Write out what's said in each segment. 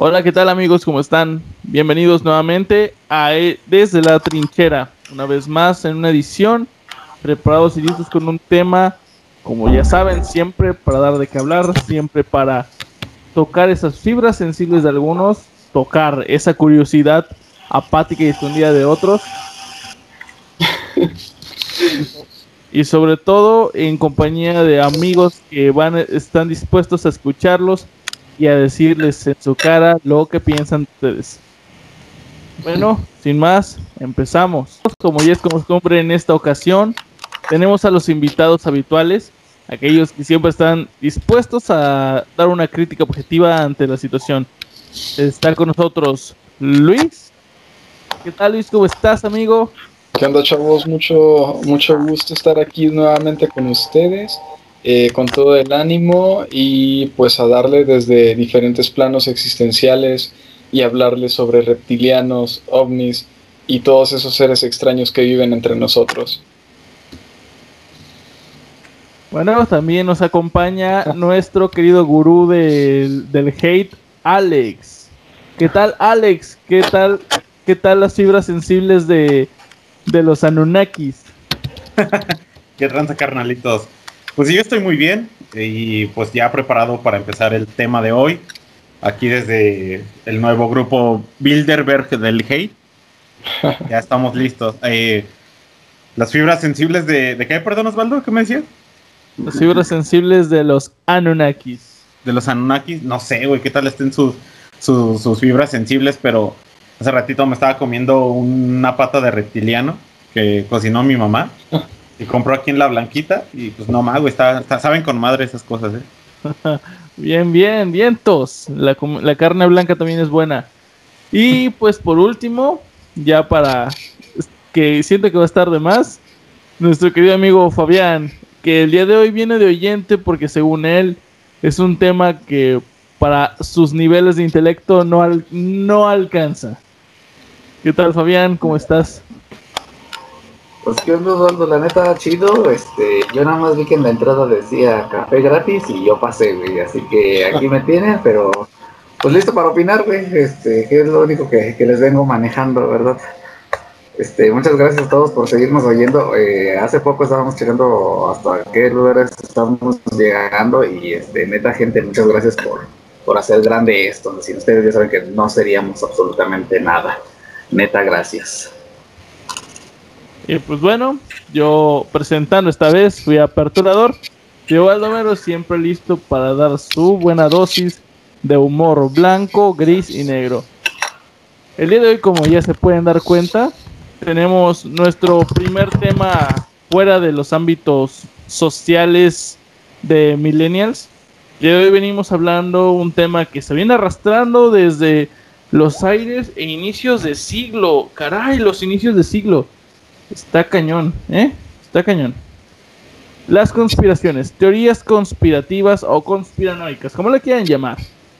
Hola, ¿qué tal amigos? ¿Cómo están? Bienvenidos nuevamente a e- Desde la Trinchera. Una vez más en una edición, preparados y listos con un tema, como ya saben, siempre para dar de qué hablar, siempre para tocar esas fibras sensibles de algunos, tocar esa curiosidad apática y escondida de otros. y sobre todo en compañía de amigos que van están dispuestos a escucharlos y a decirles en su cara lo que piensan ustedes. Bueno, sin más, empezamos. Como ya es costumbre en esta ocasión, tenemos a los invitados habituales, aquellos que siempre están dispuestos a dar una crítica objetiva ante la situación. Está con nosotros Luis. ¿Qué tal Luis? ¿Cómo estás, amigo? ¿Qué onda, chavos? Mucho, mucho gusto estar aquí nuevamente con ustedes, eh, con todo el ánimo y pues a darle desde diferentes planos existenciales y hablarles sobre reptilianos, ovnis y todos esos seres extraños que viven entre nosotros. Bueno, también nos acompaña nuestro querido gurú del, del hate, Alex. ¿Qué tal, Alex? ¿Qué tal, qué tal las fibras sensibles de, de los Anunnakis? ¿Qué tranza, carnalitos? Pues yo estoy muy bien y pues ya preparado para empezar el tema de hoy. Aquí desde el nuevo grupo Bilderberg del Hate. Ya estamos listos. Eh, las fibras sensibles de... ¿De qué, perdón, Osvaldo? ¿Qué me decías? Las fibras sensibles de los Anunnakis. De los Anunnakis. No sé, güey, qué tal estén sus, sus, sus fibras sensibles, pero hace ratito me estaba comiendo una pata de reptiliano que cocinó mi mamá. Y compró aquí en la blanquita. Y pues no más, güey, está, saben con madre esas cosas, ¿eh? Bien, bien, vientos. La, la carne blanca también es buena. Y pues por último, ya para que siento que va a estar de más, nuestro querido amigo Fabián, que el día de hoy viene de oyente porque según él es un tema que para sus niveles de intelecto no, al- no alcanza. ¿Qué tal Fabián? ¿Cómo estás? Pues que onda, Osvaldo, la neta, chido. Este, yo nada más vi que en la entrada decía café gratis y yo pasé, güey. Así que aquí me tienen, pero pues listo para opinar, güey. Este, que es lo único que, que les vengo manejando, ¿verdad? Este, muchas gracias a todos por seguirnos oyendo. Eh, hace poco estábamos checando hasta qué lugares estamos llegando y este, neta gente, muchas gracias por, por hacer grande esto. Sin ustedes ya saben que no seríamos absolutamente nada. Neta, gracias. Y pues bueno, yo presentando esta vez fui aperturador. Yo Baldomero siempre listo para dar su buena dosis de humor blanco, gris y negro. El día de hoy, como ya se pueden dar cuenta, tenemos nuestro primer tema fuera de los ámbitos sociales de millennials. Y hoy venimos hablando un tema que se viene arrastrando desde los aires e inicios de siglo. Caray, los inicios de siglo. Está cañón, ¿eh? Está cañón. Las conspiraciones, teorías conspirativas o conspiranoicas, como le quieran llamar.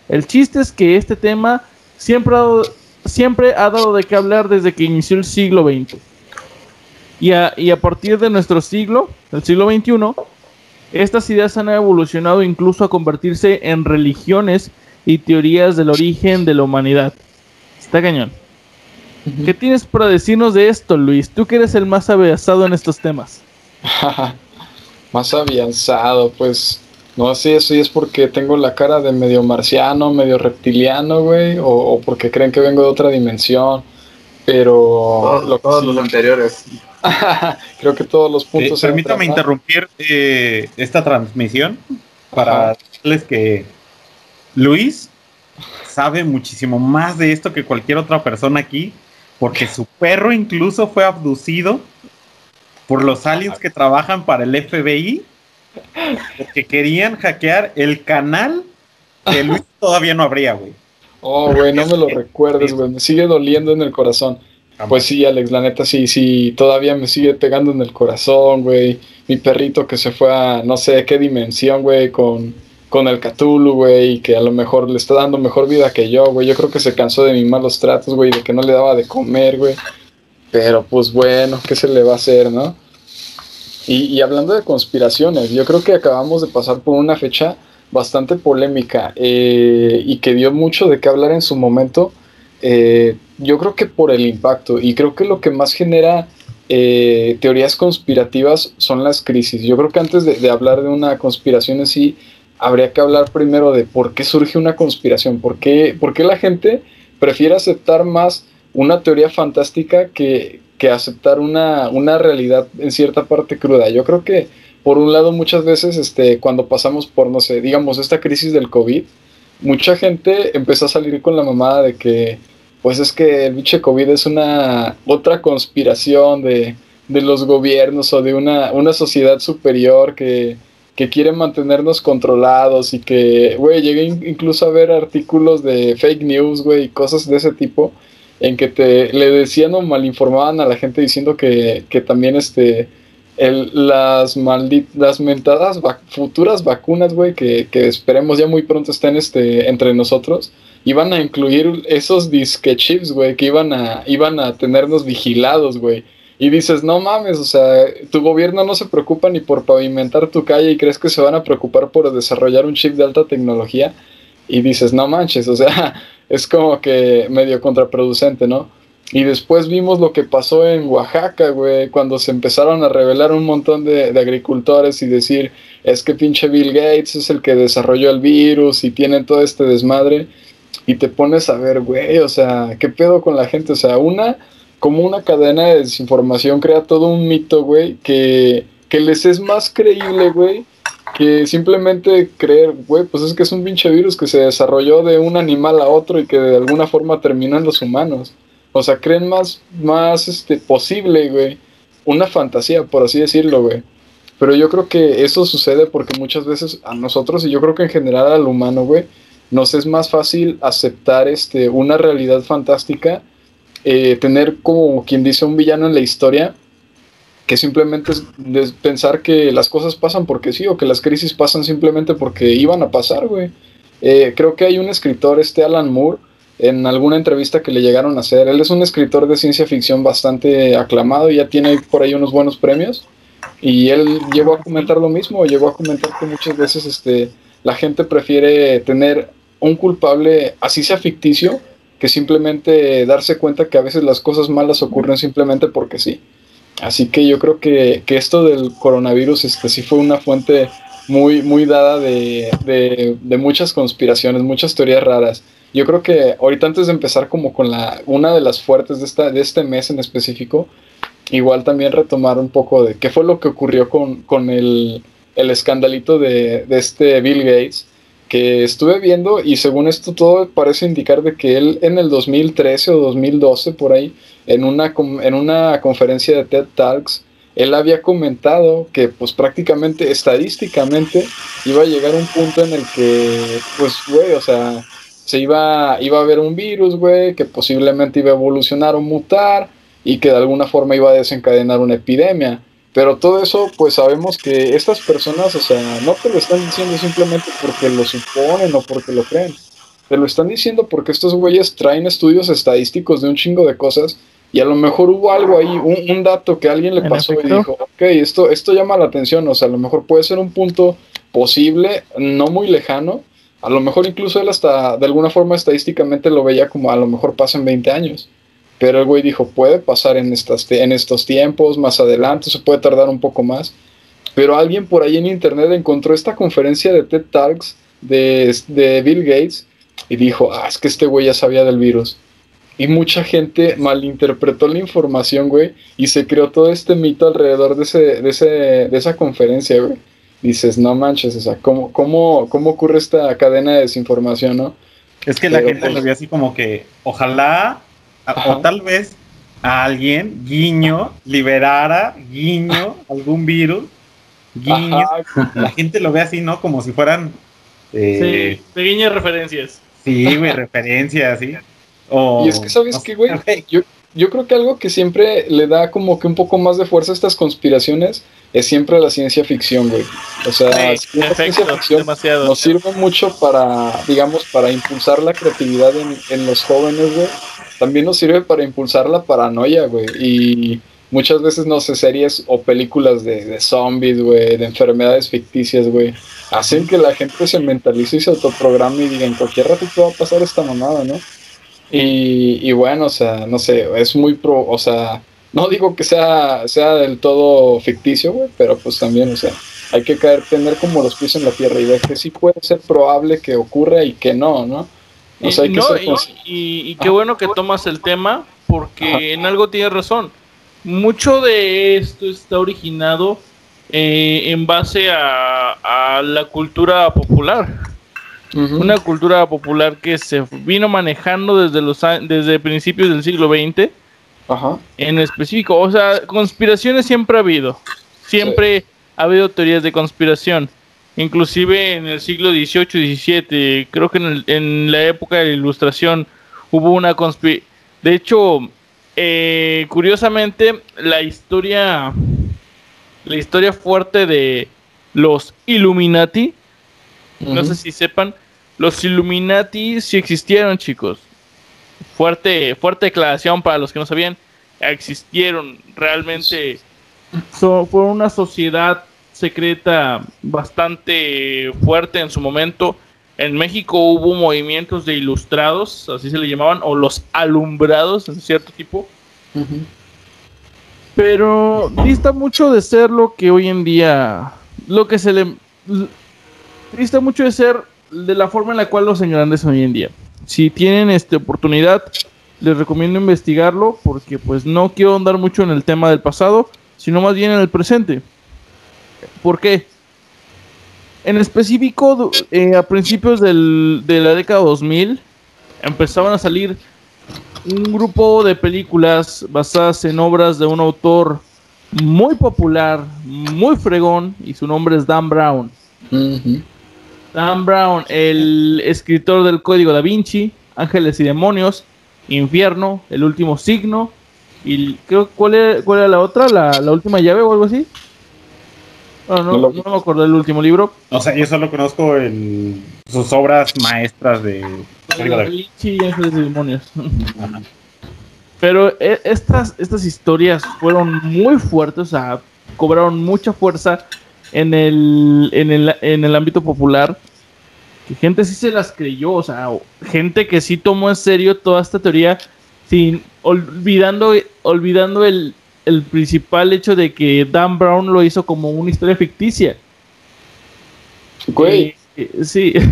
El chiste es que este tema siempre ha dado, de qué hablar desde que inició el siglo XX. Y a, y a partir de nuestro siglo, el siglo XXI, estas ideas han evolucionado incluso a convertirse en religiones y teorías del origen de la humanidad. Está cañón. ¿Qué tienes para decirnos de esto, Luis? Tú que eres el más avanzado en estos temas. Más avanzado, pues no sé si es porque tengo la cara de medio marciano, medio reptiliano, güey, o, o porque creen que vengo de otra dimensión. Pero Todos, lo que todos sí- los anteriores. creo que todos los Eh, puntos. se permítame interrumpir eh, esta transmisión para Ajá. decirles que Luis sabe muchísimo más de esto que cualquier otra persona aquí, porque su perro incluso fue abducido por los aliens que trabajan para el FBI, porque querían hackear el canal que Luis todavía no abría, güey. Oh, güey, no me lo recuerdes, güey. Me sigue doliendo en el corazón. Pues sí, Alex, la neta sí, sí, todavía me sigue pegando en el corazón, güey. Mi perrito que se fue a no sé qué dimensión, güey, con, con el Cthulhu, güey, que a lo mejor le está dando mejor vida que yo, güey. Yo creo que se cansó de mis malos tratos, güey, de que no le daba de comer, güey. Pero pues bueno, ¿qué se le va a hacer, no? Y, y hablando de conspiraciones, yo creo que acabamos de pasar por una fecha bastante polémica eh, y que dio mucho de qué hablar en su momento, eh, yo creo que por el impacto y creo que lo que más genera eh, teorías conspirativas son las crisis. Yo creo que antes de, hablar de una conspiración en sí, habría que hablar primero de por qué surge una conspiración, por qué, por qué la gente prefiere aceptar más una teoría fantástica que, que aceptar una, una realidad en cierta parte cruda. Yo creo que por un lado, muchas veces, este, cuando pasamos por, no sé, digamos, esta crisis del COVID, mucha gente empezó a salir con la mamada de que, pues es que el bicho COVID es una otra conspiración de, de los gobiernos o de una, una sociedad superior que, que quiere mantenernos controlados y que, güey, llegué incluso a ver artículos de fake news, güey, cosas de ese tipo, en que te le decían o malinformaban a la gente diciendo que, que también, este, las las mentadas futuras vacunas, güey, que, esperemos ya muy pronto estén este, entre nosotros, iban a incluir esos disque chips, güey, que iban a, iban a tenernos vigilados, güey. Y dices, no mames, o sea, tu gobierno no se preocupa ni por pavimentar tu calle y crees que se van a preocupar por desarrollar un chip de alta tecnología. Y dices, no manches, o sea, es como que medio contraproducente, ¿no? Y después vimos lo que pasó en Oaxaca, güey, cuando se empezaron a revelar un montón de, agricultores y decir, es que pinche Bill Gates es el que desarrolló el virus y tiene todo este desmadre. Y te pones a ver, güey, o sea, ¿qué pedo con la gente? O sea, una, como una cadena de desinformación crea todo un mito, güey, que, que les es más creíble, güey, que simplemente creer, güey, pues es que es un pinche virus que se desarrolló de un animal a otro y que de alguna forma terminó en los humanos. O sea, creen más, más este, posible, güey. Una fantasía, por así decirlo, güey. Pero yo creo que eso sucede porque muchas veces a nosotros, y yo creo que en general al humano, güey, nos es más fácil aceptar este, una realidad fantástica, eh, tener como quien dice un villano en la historia, que simplemente es pensar que las cosas pasan porque sí, o que las crisis pasan simplemente porque iban a pasar, güey. Eh, creo que hay un escritor, este Alan Moore, en alguna entrevista que le llegaron a hacer. Él es un escritor de ciencia ficción bastante aclamado y ya tiene por ahí unos buenos premios. Y él llegó a comentar lo mismo, llegó a comentar que muchas veces este, la gente prefiere tener un culpable, así sea ficticio, que simplemente darse cuenta que a veces las cosas malas ocurren simplemente porque sí. Así que yo creo que, que esto del coronavirus este, sí fue una fuente muy, muy dada de, de, de muchas conspiraciones, muchas teorías raras. Yo creo que ahorita antes de empezar como con la una de las fuertes de, esta, de este mes en específico, igual también retomar un poco de qué fue lo que ocurrió con, con el, el, escandalito de, de, este Bill Gates, que estuve viendo y según esto todo parece indicar de que él en el 2013 o 2012 por ahí, en una, en una conferencia de TED Talks, él había comentado que pues prácticamente estadísticamente iba a llegar un punto en el que pues güey, o sea, se iba, iba a haber un virus, güey, que posiblemente iba a evolucionar o mutar y que de alguna forma iba a desencadenar una epidemia. Pero todo eso, pues sabemos que estas personas, o sea, no te lo están diciendo simplemente porque lo suponen o porque lo creen. Te lo están diciendo porque estos güeyes traen estudios estadísticos de un chingo de cosas y a lo mejor hubo algo ahí, un, dato que alguien le pasó y dijo, ok, esto, esto llama la atención, o sea, a lo mejor puede ser un punto posible, no muy lejano, a lo mejor incluso él hasta de alguna forma estadísticamente lo veía como a lo mejor pasan 20 años. Pero el güey dijo, puede pasar en, estas, en estos tiempos, más adelante, se puede tardar un poco más. Pero alguien por ahí en internet encontró esta conferencia de TED Talks de, de Bill Gates y dijo, ah, es que este güey ya sabía del virus. Y mucha gente malinterpretó la información, güey, y se creó todo este mito alrededor de, ese, de, ese, de esa conferencia, güey dices, no manches, o sea, ¿cómo, cómo, cómo ocurre esta cadena de desinformación, no? Es que la gente pues lo ve así como que, ojalá, o tal vez a alguien, guiño, liberara, guiño, algún virus, guiño. La gente lo ve así, ¿no? Como si fueran... Eh, sí, de guiño referencias. Sí, güey, referencias, sí. y es que, ¿sabes qué, güey? Yo, yo creo que algo que siempre le da como que un poco más de fuerza a estas conspiraciones es siempre la ciencia ficción, güey. O sea, la ciencia ficción nos sirve mucho para, digamos, para impulsar la creatividad en, los jóvenes, güey. También nos sirve para impulsar la paranoia, güey. Y muchas veces, no sé, series o películas de, de zombies, güey, de enfermedades ficticias, güey. hacen que la gente se mentalice y se autoprograme y diga en cualquier rato te va a pasar esta mamada, ¿no? Y, y bueno, o sea, no sé, es muy pro, o sea, no digo que sea, sea del todo ficticio, güey, pero pues también, o sea, hay que caer, tener como los pies en la tierra y ver que sí puede ser probable que ocurra y que no, ¿no? O sea, hay que ser y, y, qué bueno que tomas el tema, porque en algo tienes razón. Mucho de esto está originado eh, en base a, a, la cultura popular. Una cultura popular que se vino manejando desde los desde principios del siglo XX. Ajá. En específico, o sea, conspiraciones siempre ha habido. Siempre ha habido teorías de conspiración. Inclusive en el siglo XVIII XVII, creo que en, en, la época de la Ilustración hubo una conspiración. De hecho, eh, curiosamente, la historia, la historia fuerte de los Illuminati, no sé si sepan, los Illuminati sí existieron, chicos. Fuerte, fuerte declaración para los que no sabían. Existieron realmente. fue una sociedad secreta bastante fuerte en su momento. En México hubo movimientos de ilustrados, así se le llamaban, o los alumbrados en cierto tipo. Pero dista mucho de ser lo que hoy en día, lo que se le... Dista mucho de ser de la forma en la cual los engrandes hoy en día. Si tienen esta oportunidad, les recomiendo investigarlo porque pues no quiero andar mucho en el tema del pasado, sino más bien en el presente. ¿Por qué? En específico, eh, a principios del, de la década 2000, empezaban a salir un grupo de películas basadas en obras de un autor muy popular, muy fregón, y su nombre es Dan Brown. Dan Brown, el escritor del Código da Vinci, Ángeles y Demonios, Infierno, El Último Signo, y creo, ¿cuál era, cuál era la otra? ¿La, ¿La última llave o algo así? no, no, me acuerdo del último libro. O sea, yo solo conozco el, sus obras maestras de... Sí, Ángeles y Demonios. Pero eh, estas, estas historias fueron muy fuertes, o sea, cobraron mucha fuerza en el, en el, en el ámbito popular. Que gente sí se las creyó, o sea, gente que sí tomó en serio toda esta teoría, sin olvidando, olvidando el, el principal hecho de que Dan Brown lo hizo como una historia ficticia. Güey. Eh, sí.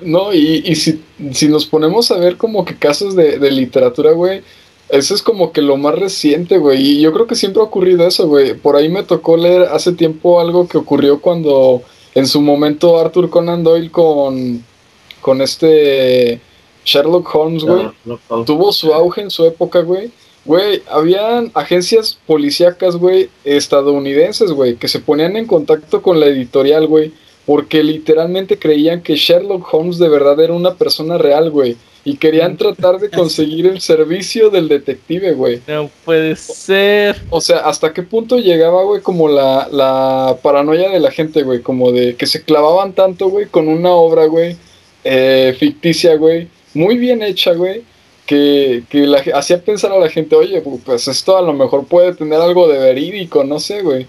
No, y, y si, si, nos ponemos a ver como que casos de, de literatura, güey, eso es como que lo más reciente, güey. Y yo creo que siempre ha ocurrido eso, güey. Por ahí me tocó leer hace tiempo algo que ocurrió cuando en su momento Arthur Conan Doyle con, con este Sherlock Holmes, güey, tuvo su auge en su época, güey. Güey, habían agencias policíacas, güey, estadounidenses, güey, que se ponían en contacto con la editorial, güey, porque literalmente creían que Sherlock Holmes de verdad era una persona real, güey. Y querían tratar de conseguir el servicio del detective, güey. No puede ser. O sea, ¿hasta qué punto llegaba, güey, como la, la paranoia de la gente, güey? Como de que se clavaban tanto, güey, con una obra, güey, eh, ficticia, güey, muy bien hecha, güey, que, que la, hacía pensar a la gente, oye, pues esto a lo mejor puede tener algo de verídico, no sé, güey.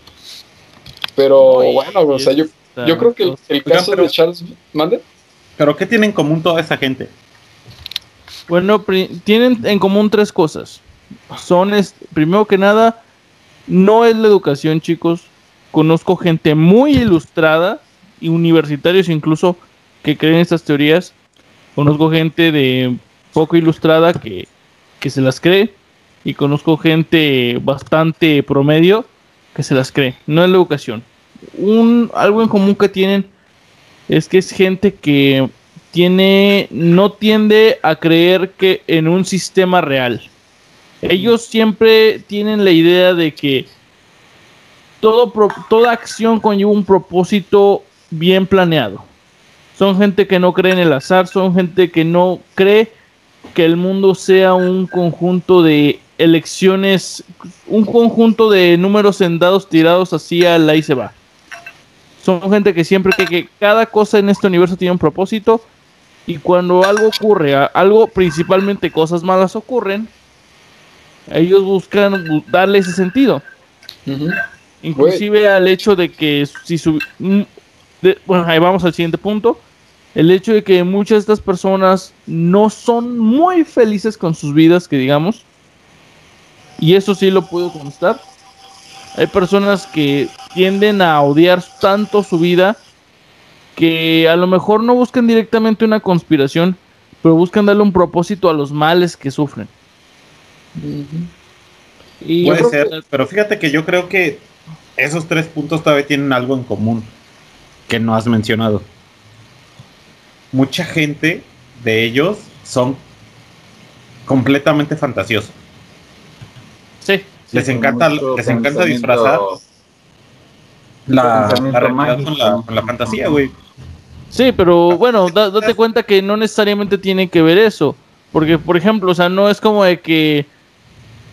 Pero bueno, o sea, yo, yo creo que el, el caso de Charles... ¿Mande? ¿Pero qué tiene en común toda esa gente? Bueno, tienen en común tres cosas. Son, primero que nada, no es la educación, chicos. Conozco gente muy ilustrada y universitarios incluso que creen estas teorías. Conozco gente de poco ilustrada que, que se las cree. Y conozco gente bastante promedio que se las cree. No es la educación. Un, algo en común que tienen es que es gente que tiene, no tiende a creer que en un sistema real. Ellos siempre tienen la idea de que todo, toda acción conlleva un propósito bien planeado. Son gente que no cree en el azar, son gente que no cree que el mundo sea un conjunto de elecciones, un conjunto de números en dados tirados así a la y se va. Son gente que siempre cree que cada cosa en este universo tiene un propósito y cuando algo ocurre, algo principalmente cosas malas ocurren, ellos buscan darle ese sentido. Inclusive al hecho de que si su, mm, bueno, ahí vamos al siguiente punto. El hecho de que muchas de estas personas no son muy felices con sus vidas, que digamos. Y eso sí lo puedo constar. Hay personas que tienden a odiar tanto su vida que a lo mejor no buscan directamente una conspiración, pero buscan darle un propósito a los males que sufren. Puede ser, pero fíjate que yo creo que esos tres puntos todavía tienen algo en común que no has mencionado. Mucha gente de ellos son completamente fantasiosos. Sí. les encanta, les encanta disfrazar la, realidad con la, fantasía, güey. Sí, pero bueno, date cuenta que no necesariamente tiene que ver eso. Porque, por ejemplo, o sea, no es como de que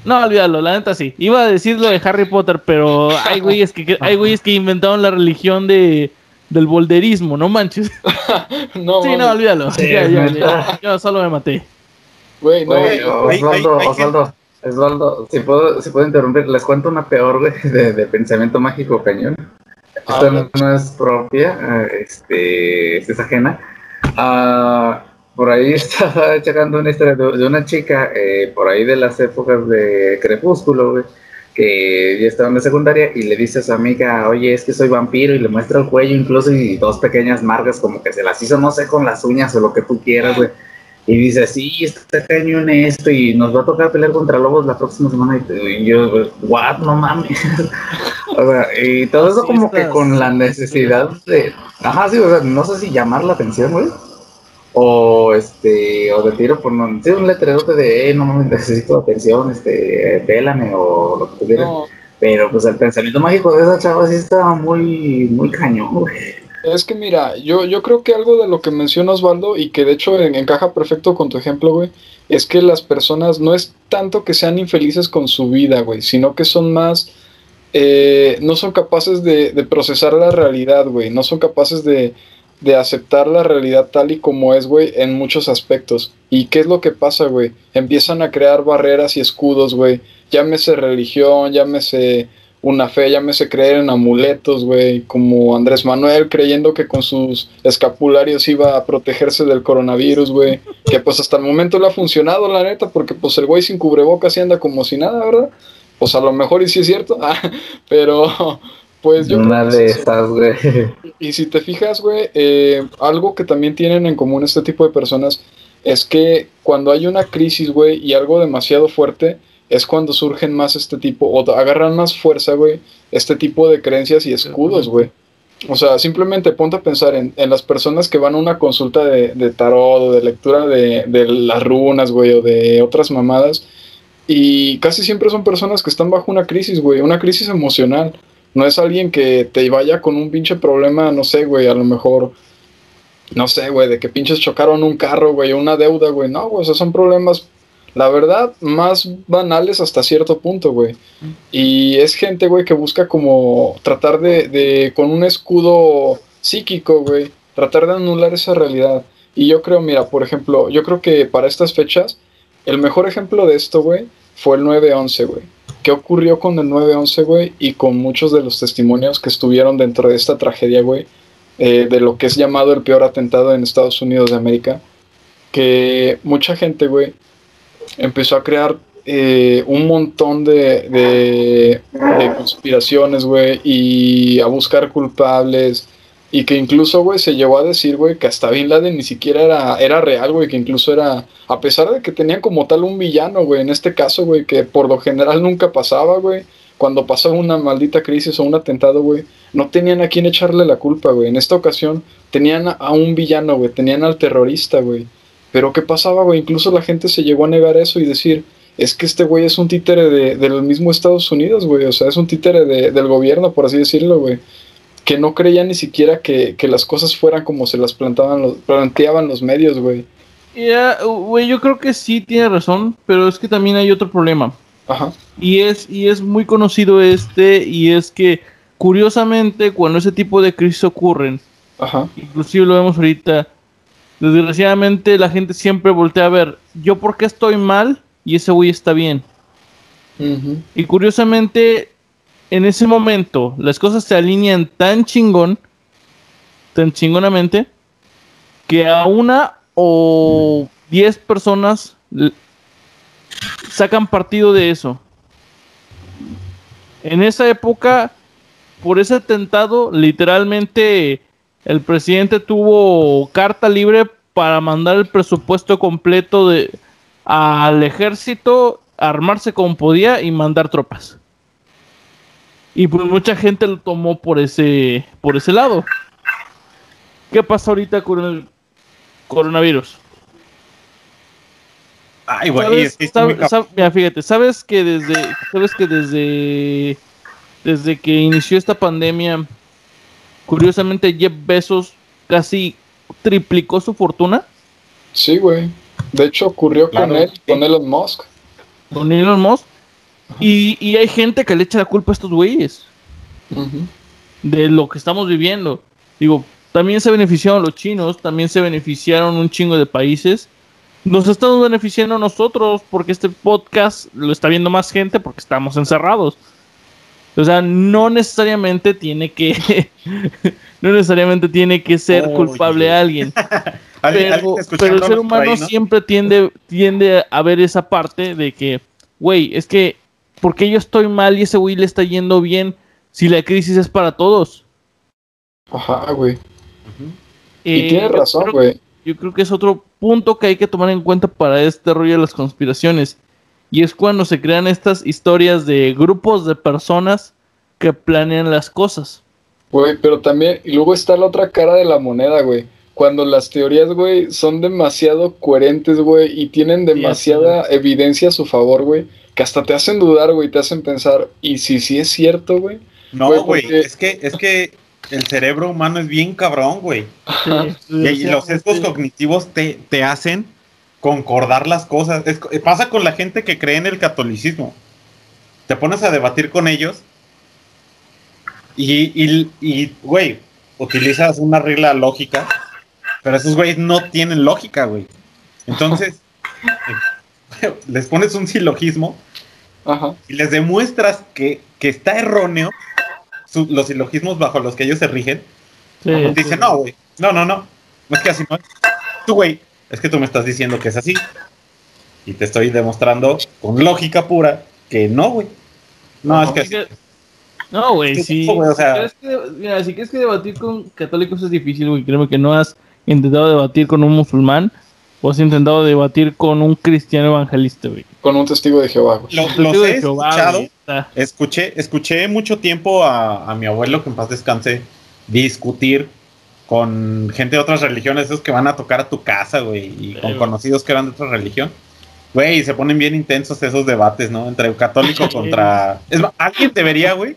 no, olvídalo, la neta sí. Iba a decir lo de Harry Potter, pero hay güeyes que, hay güeyes que inventaron la religión de, del bolderismo, no manches. no, sí, no, olvídalo. ya, ya, ya, Yo solo me maté. Güey, no, Osvaldo, Osvaldo, Osvaldo, si puedo, si puedo interrumpir, les cuento una peor, güey, de, de pensamiento mágico cañón. Esta no, no, es propia, eh, este, es ajena. Ah por ahí estaba checando una historia de, una chica, eh, por ahí de las épocas de Crepúsculo, que ya estaba en la secundaria y le dice a su amiga, oye, es que soy vampiro y le muestra el cuello incluso y dos pequeñas marcas como que se las hizo, no sé, con las uñas o lo que tú quieras, güey. Y dice, sí, está cañón esto y nos va a tocar pelear contra lobos la próxima semana. Y yo, what, no mames. o sea, y todo eso como que con la necesidad de... Ajá, sí, o sea, no sé si llamar la atención, güey. O este o de tiro por no sí, un letrerote de eh, no mames necesito atención este pélame o lo que tú quieras. Pero pues el pensamiento mágico de esa chava sí estaba muy muy cañón es que mira yo yo creo que algo de lo que menciona Osvaldo y que de hecho encaja perfecto con tu ejemplo güey es que las personas no es tanto que sean infelices con su vida güey sino que son más eh, no son capaces de, de procesar la realidad güey no son capaces de de aceptar la realidad tal y como es, güey, en muchos aspectos. ¿Y qué es lo que pasa, güey? Empiezan a crear barreras y escudos, güey. Llámese religión, llámese una fe, llámese creer en amuletos, güey, como Andrés Manuel creyendo que con sus escapularios iba a protegerse del coronavirus, güey, que pues hasta el momento le ha funcionado, la neta, porque pues el güey sin cubrebocas y anda como si nada, ¿verdad? Pues a lo mejor y sí es cierto, pero pues yo. Una de estas, güey. Y si te fijas, güey, eh, algo que también tienen en común este tipo de personas es que cuando hay una crisis, güey, y algo demasiado fuerte, es cuando surgen más este tipo, o agarran más fuerza, güey, este tipo de creencias y escudos, güey. O sea, simplemente ponte a pensar en, las personas que van a una consulta de, de tarot o de lectura de, de las runas, güey, o de otras mamadas. Y casi siempre son personas que están bajo una crisis, güey, una crisis emocional. No es alguien que te vaya con un pinche problema, no sé, güey, a lo mejor, no sé, güey, de que pinches chocaron un carro, güey, una deuda, güey. No, güey, esos son problemas, la verdad, más banales hasta cierto punto, güey. Y es gente, güey, que busca como tratar de, de, con un escudo psíquico, güey, tratar de anular esa realidad. Y yo creo, mira, por ejemplo, yo creo que para estas fechas, el mejor ejemplo de esto, güey, fue el 9-11, güey qué ocurrió con el 911, güey, y con muchos de los testimonios que estuvieron dentro de esta tragedia, güey, eh, de lo que es llamado el peor atentado en Estados Unidos de América, que mucha gente, güey, empezó a crear eh, un montón de, de, de conspiraciones, güey, y a buscar culpables y que incluso, güey, se llevó a decir, güey, que hasta Bin Laden ni siquiera era, era real, güey, que incluso era, a pesar de que tenían como tal un villano, güey, en este caso, güey, que por lo general nunca pasaba, güey, cuando pasó una maldita crisis o un atentado, güey, no tenían a quién echarle la culpa, güey. En esta ocasión tenían a un villano, güey, tenían al terrorista, güey. Pero ¿qué pasaba, güey? Incluso la gente se llegó a negar eso y decir, es que este güey es un títere de, del mismo Estados Unidos, güey. O sea, es un títere de, del gobierno, por así decirlo, güey que no creía ni siquiera que, las cosas fueran como se las plantaban los, planteaban los medios, güey. Ya, güey, yo creo que sí tiene razón, pero es que también hay otro problema. Ajá. Y es, y es muy conocido este, y es que curiosamente cuando ese tipo de crisis ocurren, Ajá. inclusive lo vemos ahorita, desgraciadamente la gente siempre voltea a ver, yo por qué estoy mal y ese güey está bien. Y curiosamente en ese momento las cosas se alinean tan chingón tan chingonamente que a una o diez personas sacan partido de eso. En esa época, por ese atentado, literalmente el presidente tuvo carta libre para mandar el presupuesto completo de, al ejército, armarse como podía y mandar tropas. Y pues mucha gente lo tomó por ese, por ese lado. ¿Qué pasa ahorita con el coronavirus? Ay, güey, mira, fíjate, sabes que desde, sabes que desde, desde que inició esta pandemia, curiosamente Jeff Bezos casi triplicó su fortuna. Sí, güey. De hecho, ocurrió con él, con Elon Musk. Con Elon Musk. Y, y, hay gente que le echa la culpa a estos güeyes. De lo que estamos viviendo. Digo, también se beneficiaron los chinos, también se beneficiaron un chingo de países. Nos estamos beneficiando nosotros porque este podcast lo está viendo más gente porque estamos encerrados. O sea, no necesariamente tiene que no necesariamente tiene que ser culpable a alguien. pero, el ser humano siempre tiende, tiende a ver esa parte de que, güey, es que, porque yo estoy mal y ese güey le está yendo bien si la crisis es para todos? Ajá, güey. y eh, tienes razón, güey. Yo creo que es otro punto que hay que tomar en cuenta para este rollo de las conspiraciones. Y es cuando se crean estas historias de grupos de personas que planean las cosas. Güey, pero también, y luego está la otra cara de la moneda, güey. Cuando las teorías, güey, son demasiado coherentes, güey, y tienen demasiada evidencia a su favor, güey, que hasta te hacen dudar, güey, te hacen pensar, ¿y si sí es cierto, güey? No, güey, es que, es que el cerebro humano es bien cabrón, güey. y, los sesgos cognitivos te, te, hacen concordar las cosas. pasa con la gente que cree en el catolicismo. Te pones a debatir con ellos y, y, güey, utilizas una regla lógica, pero esos güeyes no tienen lógica, güey. Entonces, les pones un silogismo y les demuestras que, que está erróneo los silogismos bajo los que ellos se rigen. dicen, no, güey, no, no, no, no es que así no es. Tú, güey, es que tú me estás diciendo que es así. Y te estoy demostrando con lógica pura que no, güey. No, es que así. No, güey, sí. o sea... si, quieres que, debatir con católicos es difícil, güey. Créeme que no has intentado debatir con un musulmán o has intentado debatir con un cristiano evangelista, güey. Con un testigo de Jehová, güey. Lo, he escuchado. Escuché, escuché mucho tiempo a, mi abuelo, que en paz descanse, discutir con gente de otras religiones, esos que van a tocar a tu casa, güey, y con conocidos que eran de otra religión. Güey, se ponen bien intensos esos debates, ¿no? Entre católico contra... Es alguien debería, güey,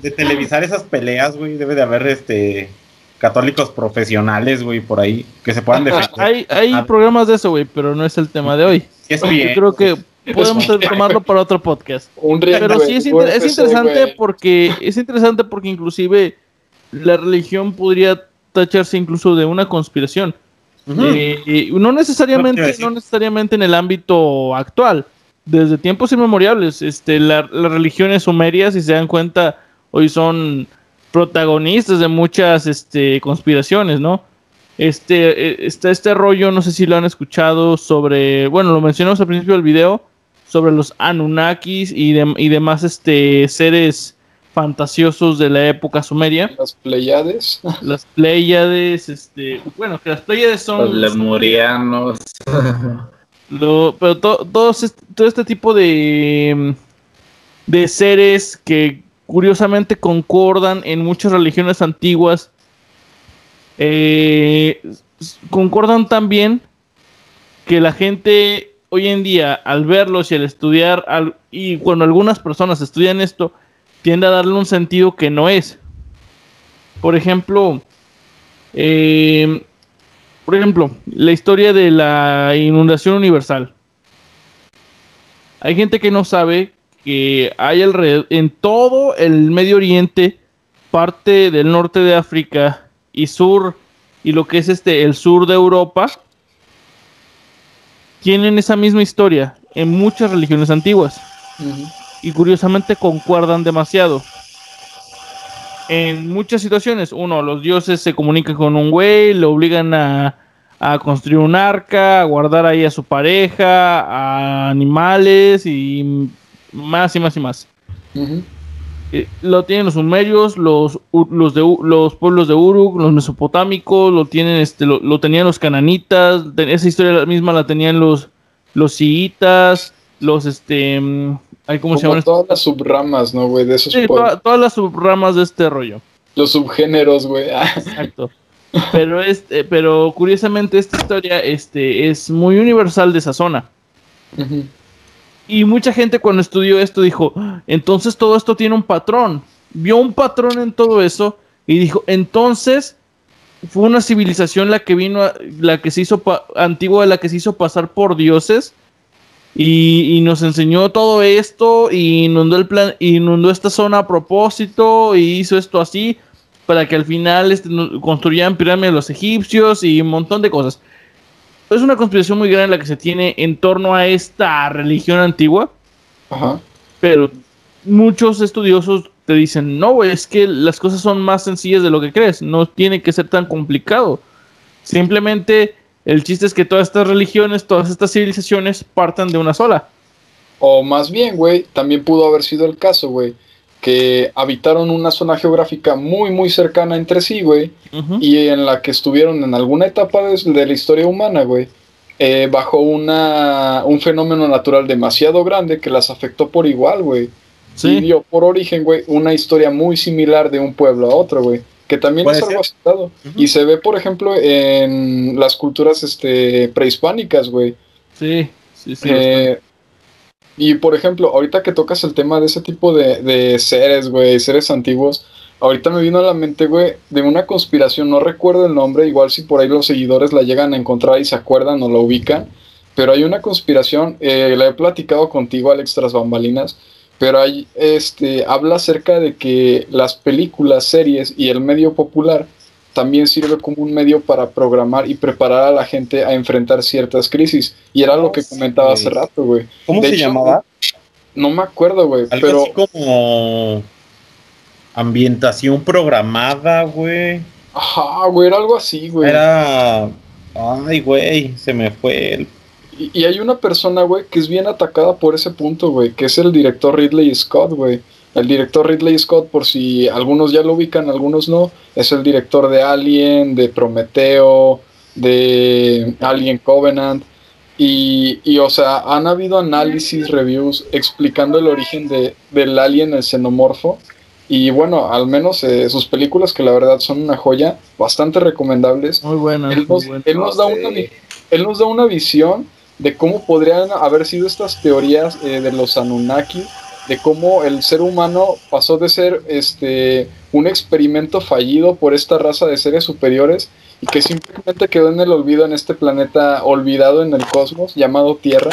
de televisar esas peleas, güey. Debe de haber este católicos profesionales, güey, por ahí, que se puedan defender. hay hay ah. programas de eso, güey, pero no es el tema de hoy. Es bien. Yo creo que podemos tomarlo para otro podcast. pero sí es, interesante porque es interesante porque inclusive la religión podría tacharse incluso de una conspiración. Eh, no necesariamente, no necesariamente en el ámbito actual. Desde tiempos inmemoriales, este, las religiones sumerias, si se dan cuenta, hoy son protagonistas de muchas este, conspiraciones, ¿no? Este, eh, está este rollo, no sé si lo han escuchado, sobre, bueno, lo mencionamos al principio del video, sobre los Anunnakis y, y demás este, seres fantasiosos de la época sumeria. Las Pleiades. Las Pleiades, este, bueno, que las Pleiades son... Los lemurianos. pero todo este tipo de, de seres que curiosamente concordan en muchas religiones antiguas. Eh, concordan también que la gente hoy en día, al verlos y al estudiar, y cuando algunas personas estudian esto, tiende a darle un sentido que no es. Por ejemplo, eh, por ejemplo, la historia de la inundación universal. Hay gente que no sabe que hay alrededor, en todo el Medio Oriente, parte del norte de África y sur, y lo que es este, el sur de Europa, tienen esa misma historia en muchas religiones antiguas. Y curiosamente concuerdan demasiado. en muchas situaciones. Uno, los dioses se comunican con un güey, le obligan a, a construir un arca, a guardar ahí a su pareja, a animales y más y más y más. Eh, lo tienen los sumerios, los, los, de, los pueblos de Uruk, los mesopotámicos, lo tienen, este, lo, tenían los cananitas, esa historia misma la tenían los, los siitas, los, este, mm, ¿cómo se llaman? Todas las subramas, ¿no, güey? De esos sí, todas las subramas de este rollo. Los subgéneros, güey. Exacto. Pero, este, pero curiosamente esta historia este, es muy universal de esa zona. Y mucha gente cuando estudió esto dijo, entonces todo esto tiene un patrón. Vio un patrón en todo eso y dijo, entonces fue una civilización la que vino, la que se hizo antigua, la que se hizo pasar por dioses y, nos enseñó todo esto y inundó el plan, inundó esta zona a propósito y hizo esto así para que al final este, construyeran pirámides los egipcios y un montón de cosas es una conspiración muy grande la que se tiene en torno a esta religión antigua. Ajá. Pero muchos estudiosos te dicen, no, es que las cosas son más sencillas de lo que crees, no tiene que ser tan complicado. Simplemente el chiste es que todas estas religiones, todas estas civilizaciones partan de una sola. O más bien, güey, también pudo haber sido el caso, güey, que habitaron una zona geográfica muy, muy cercana entre sí, güey, y en la que estuvieron en alguna etapa de, la historia humana, güey, eh, bajo una, un fenómeno natural demasiado grande que las afectó por igual, güey. Sí. Y dio por origen, güey, una historia muy similar de un pueblo a otro, güey. Que también es algo aceptado. Y se ve, por ejemplo, en las culturas este, prehispánicas, güey. Sí, sí, sí. Eh, y por ejemplo, ahorita que tocas el tema de ese tipo de, de seres, güey, seres antiguos, ahorita me vino a la mente, güey, de una conspiración, no recuerdo el nombre, igual si por ahí los seguidores la llegan a encontrar y se acuerdan o la ubican, pero hay una conspiración, eh, la he platicado contigo, Alex, tras bambalinas, pero hay, este, habla acerca de que las películas, series y el medio popular también sirve como un medio para programar y preparar a la gente a enfrentar ciertas crisis. Y era lo que comentaba hace rato, güey. ¿Cómo se llamaba? No me acuerdo, güey. Algo pero... así como ambientación programada, güey. Ajá, güey, era algo así, güey. Era... Ay, güey, se me fue el... Y, y hay una persona, güey, que es bien atacada por ese punto, güey, que es el director Ridley Scott, güey. El director Ridley Scott, por si algunos ya lo ubican, algunos no, es el director de Alien, de Prometeo, de Alien Covenant. Y, y, o sea, han habido análisis, reviews explicando el origen de, del alien, el xenomorfo. Y bueno, al menos eh, sus películas, que la verdad son una joya, bastante recomendables. Muy buenas. Él, nos, él nos, da una, él nos da una visión de cómo podrían haber sido estas teorías eh, de los Anunnaki de cómo el ser humano pasó de ser este un experimento fallido por esta raza de seres superiores y que simplemente quedó en el olvido en este planeta olvidado en el cosmos llamado Tierra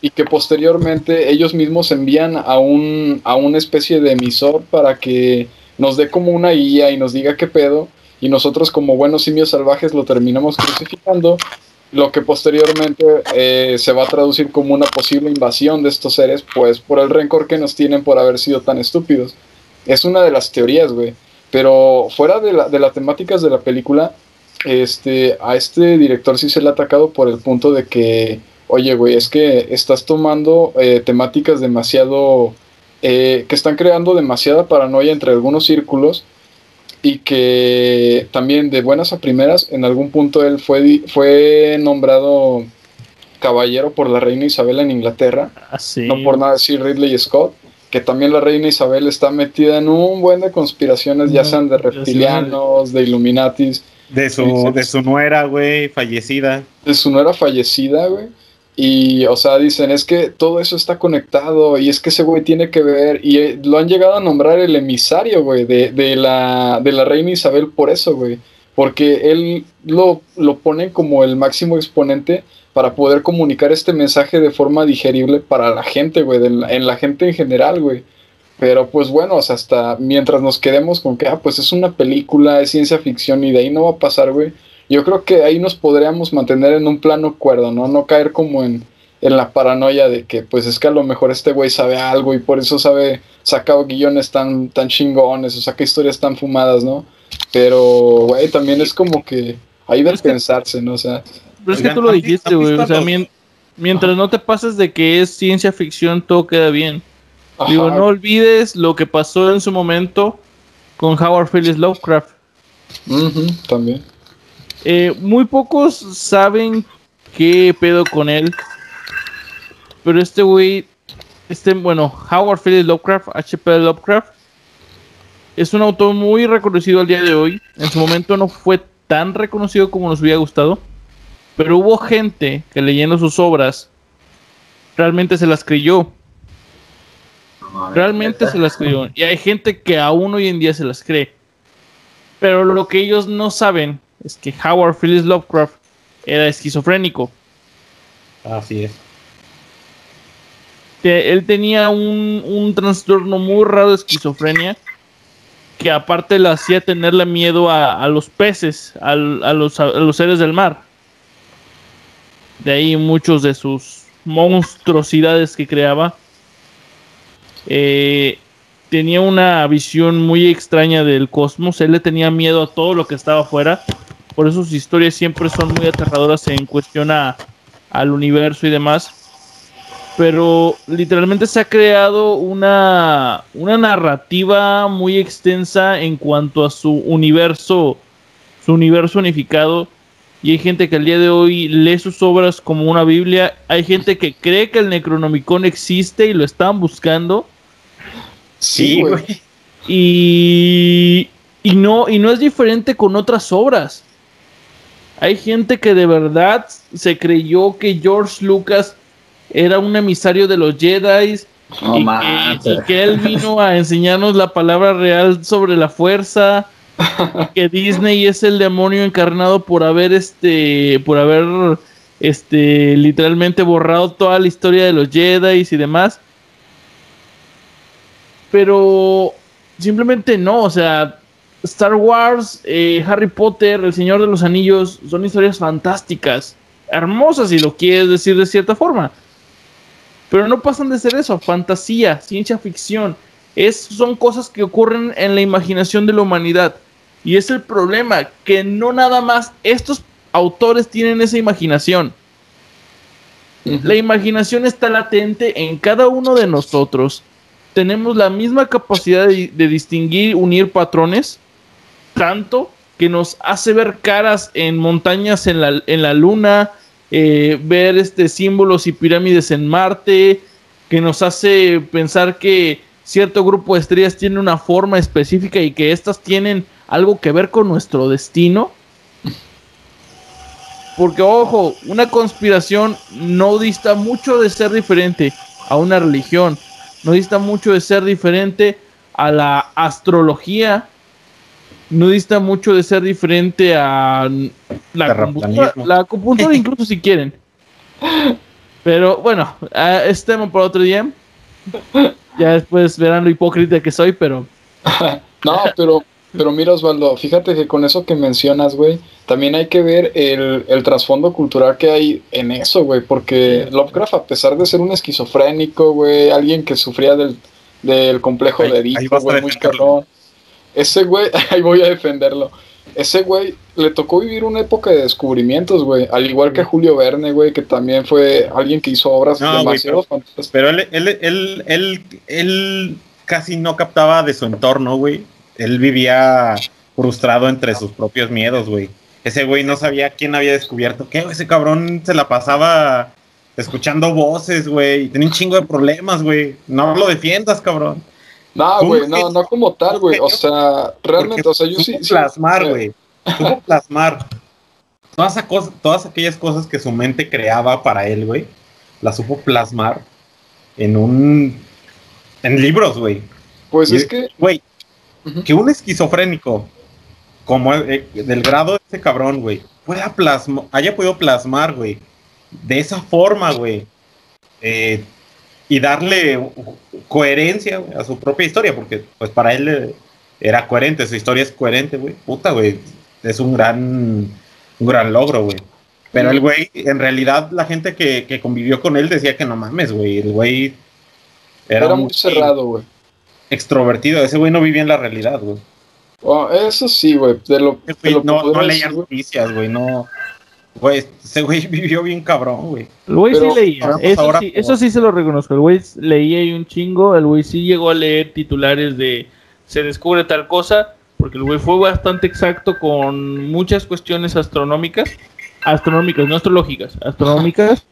y que posteriormente ellos mismos envían a un a una especie de emisor para que nos dé como una guía y nos diga qué pedo y nosotros como buenos simios salvajes lo terminamos crucificando lo que posteriormente eh, se va a traducir como una posible invasión de estos seres, pues por el rencor que nos tienen por haber sido tan estúpidos. Es una de las teorías, güey. Pero fuera de, la, de las temáticas de la película, este, a este director sí se le ha atacado por el punto de que, oye, güey, es que estás tomando eh, temáticas demasiado... Eh, que están creando demasiada paranoia entre algunos círculos y que también de buenas a primeras, en algún punto él fue, fue nombrado caballero por la reina Isabel en Inglaterra. Ah, no por nada decir Ridley Scott, que también la reina Isabel está metida en un buen de conspiraciones, ya sean de reptilianos, de Illuminatis. De su, de su nuera, güey, fallecida. De su nuera fallecida, güey. Y, o sea, dicen, es que todo eso está conectado y es que ese güey tiene que ver. Y eh, lo han llegado a nombrar el emisario, güey, de, de, la, de la reina Isabel por eso, güey. Porque él lo, lo pone como el máximo exponente para poder comunicar este mensaje de forma digerible para la gente, güey, en la gente en general, güey. Pero pues bueno, o sea, hasta mientras nos quedemos con que, ah, pues es una película, es ciencia ficción y de ahí no va a pasar, güey yo creo que ahí nos podríamos mantener en un plano cuerdo, ¿no? No caer como en en la paranoia de que pues es que a lo mejor este güey sabe algo y por eso sabe, saca guiones tan, tan chingones o saca historias tan fumadas, ¿no? Pero, güey, también es como que hay de pensarse, ¿no? O sea... Pero es que tú lo dijiste, güey, o sea, mientras no te pases de que es ciencia ficción, todo queda bien. Digo, no olvides lo que pasó en su momento con Howard Phillips Lovecraft. también. Eh, muy pocos saben qué pedo con él. Pero este güey, este, bueno, Howard Phillips Lovecraft, H.P. Lovecraft, es un autor muy reconocido al día de hoy. En su momento no fue tan reconocido como nos hubiera gustado. Pero hubo gente que leyendo sus obras realmente se las creyó. Realmente se las creyó. Y hay gente que aún hoy en día se las cree. Pero lo que ellos no saben es que Howard Phillips Lovecraft era esquizofrénico. Así es. Él tenía un, trastorno muy raro de esquizofrenia que aparte le hacía tenerle miedo a, los peces, a, los, a los seres del mar. De ahí muchos de sus monstruosidades que creaba eh, tenía una visión muy extraña del cosmos. Él le tenía miedo a todo lo que estaba afuera. Por eso sus historias siempre son muy aterradoras en cuestión al universo y demás. Pero literalmente se ha creado una, una narrativa muy extensa en cuanto a su universo, su universo unificado. Y hay gente que al día de hoy lee sus obras como una Biblia. Hay gente que cree que el Necronomicon existe y lo están buscando. Sí, güey. Y, y, no, y no es diferente con otras obras. Hay gente que de verdad se creyó que George Lucas era un emisario de los Jedi y, que, él vino a enseñarnos la palabra real sobre la fuerza. que Disney es el demonio encarnado por haber este por haber este literalmente borrado toda la historia de los Jedi y demás pero simplemente no, o sea, Star Wars, eh, Harry Potter, El Señor de los Anillos son historias fantásticas, hermosas si lo quieres decir de cierta forma. Pero no pasan de ser eso, fantasía, ciencia ficción. Es, son cosas que ocurren en la imaginación de la humanidad. Y es el problema, que no nada más estos autores tienen esa imaginación. La imaginación está latente en cada uno de nosotros tenemos la misma capacidad de, distinguir, unir patrones, tanto que nos hace ver caras en montañas en la, en la luna, eh, ver este, símbolos y pirámides en Marte, que nos hace pensar que cierto grupo de estrellas tiene una forma específica y que éstas tienen algo que ver con nuestro destino. Porque, ojo, una conspiración no dista mucho de ser diferente a una religión no dista mucho de ser diferente a la astrología, no dista mucho de ser diferente a la acupuntura, la acupuntura incluso si quieren. Pero bueno, este tema para otro día. Ya después verán lo hipócrita que soy, pero... no, pero pero mira, Osvaldo, fíjate que con eso que mencionas, güey, también hay que ver el, el trasfondo cultural que hay en eso, güey, porque Lovecraft, a pesar de ser un esquizofrénico, güey, alguien que sufría del, del complejo de Edipo, güey, muy cabrón, ese güey, ahí voy a defenderlo, ese güey le tocó vivir una época de descubrimientos, güey, al igual que Julio Verne, güey, que también fue alguien que hizo obras demasiado fantásticas. Pero él, él, él, él, él casi no captaba de su entorno, güey él vivía frustrado entre sus propios miedos, güey. Ese güey no sabía quién había descubierto qué, ese cabrón se la pasaba escuchando voces, güey. Tenía un chingo de problemas, güey. No lo defiendas, cabrón. No, güey, no, no como tal, güey. O sea, realmente, o sea, yo sí. Plasmar, güey. Tuvo plasmar. Todas, todas aquellas cosas que su mente creaba para él, güey, las supo plasmar en un. en libros, güey. Pues es que. Güey, que un esquizofrénico, como el, del grado de ese cabrón, güey, pueda plasmar, haya podido plasmar, güey, de esa forma, güey, eh, y darle coherencia a su propia historia, porque pues para él eh, era coherente, su historia es coherente, güey, puta, güey, es un gran, un gran logro, güey. Pero el güey, en realidad, la gente que, que convivió con él decía que no mames, güey. El güey era, muy cerrado, güey. Extrovertido. Ese güey no vivía en la realidad, güey. Oh, eso sí, güey. No, no leía noticias, güey. No. Güey, ese güey vivió bien cabrón, güey. El güey sí leía. Eso, sí, eso sí se lo reconozco. El güey leía y un chingo. El güey sí llegó a leer titulares de se descubre tal cosa. Porque el güey fue bastante exacto con muchas cuestiones astronómicas. Astronómicas, no astrológicas. Astronómicas.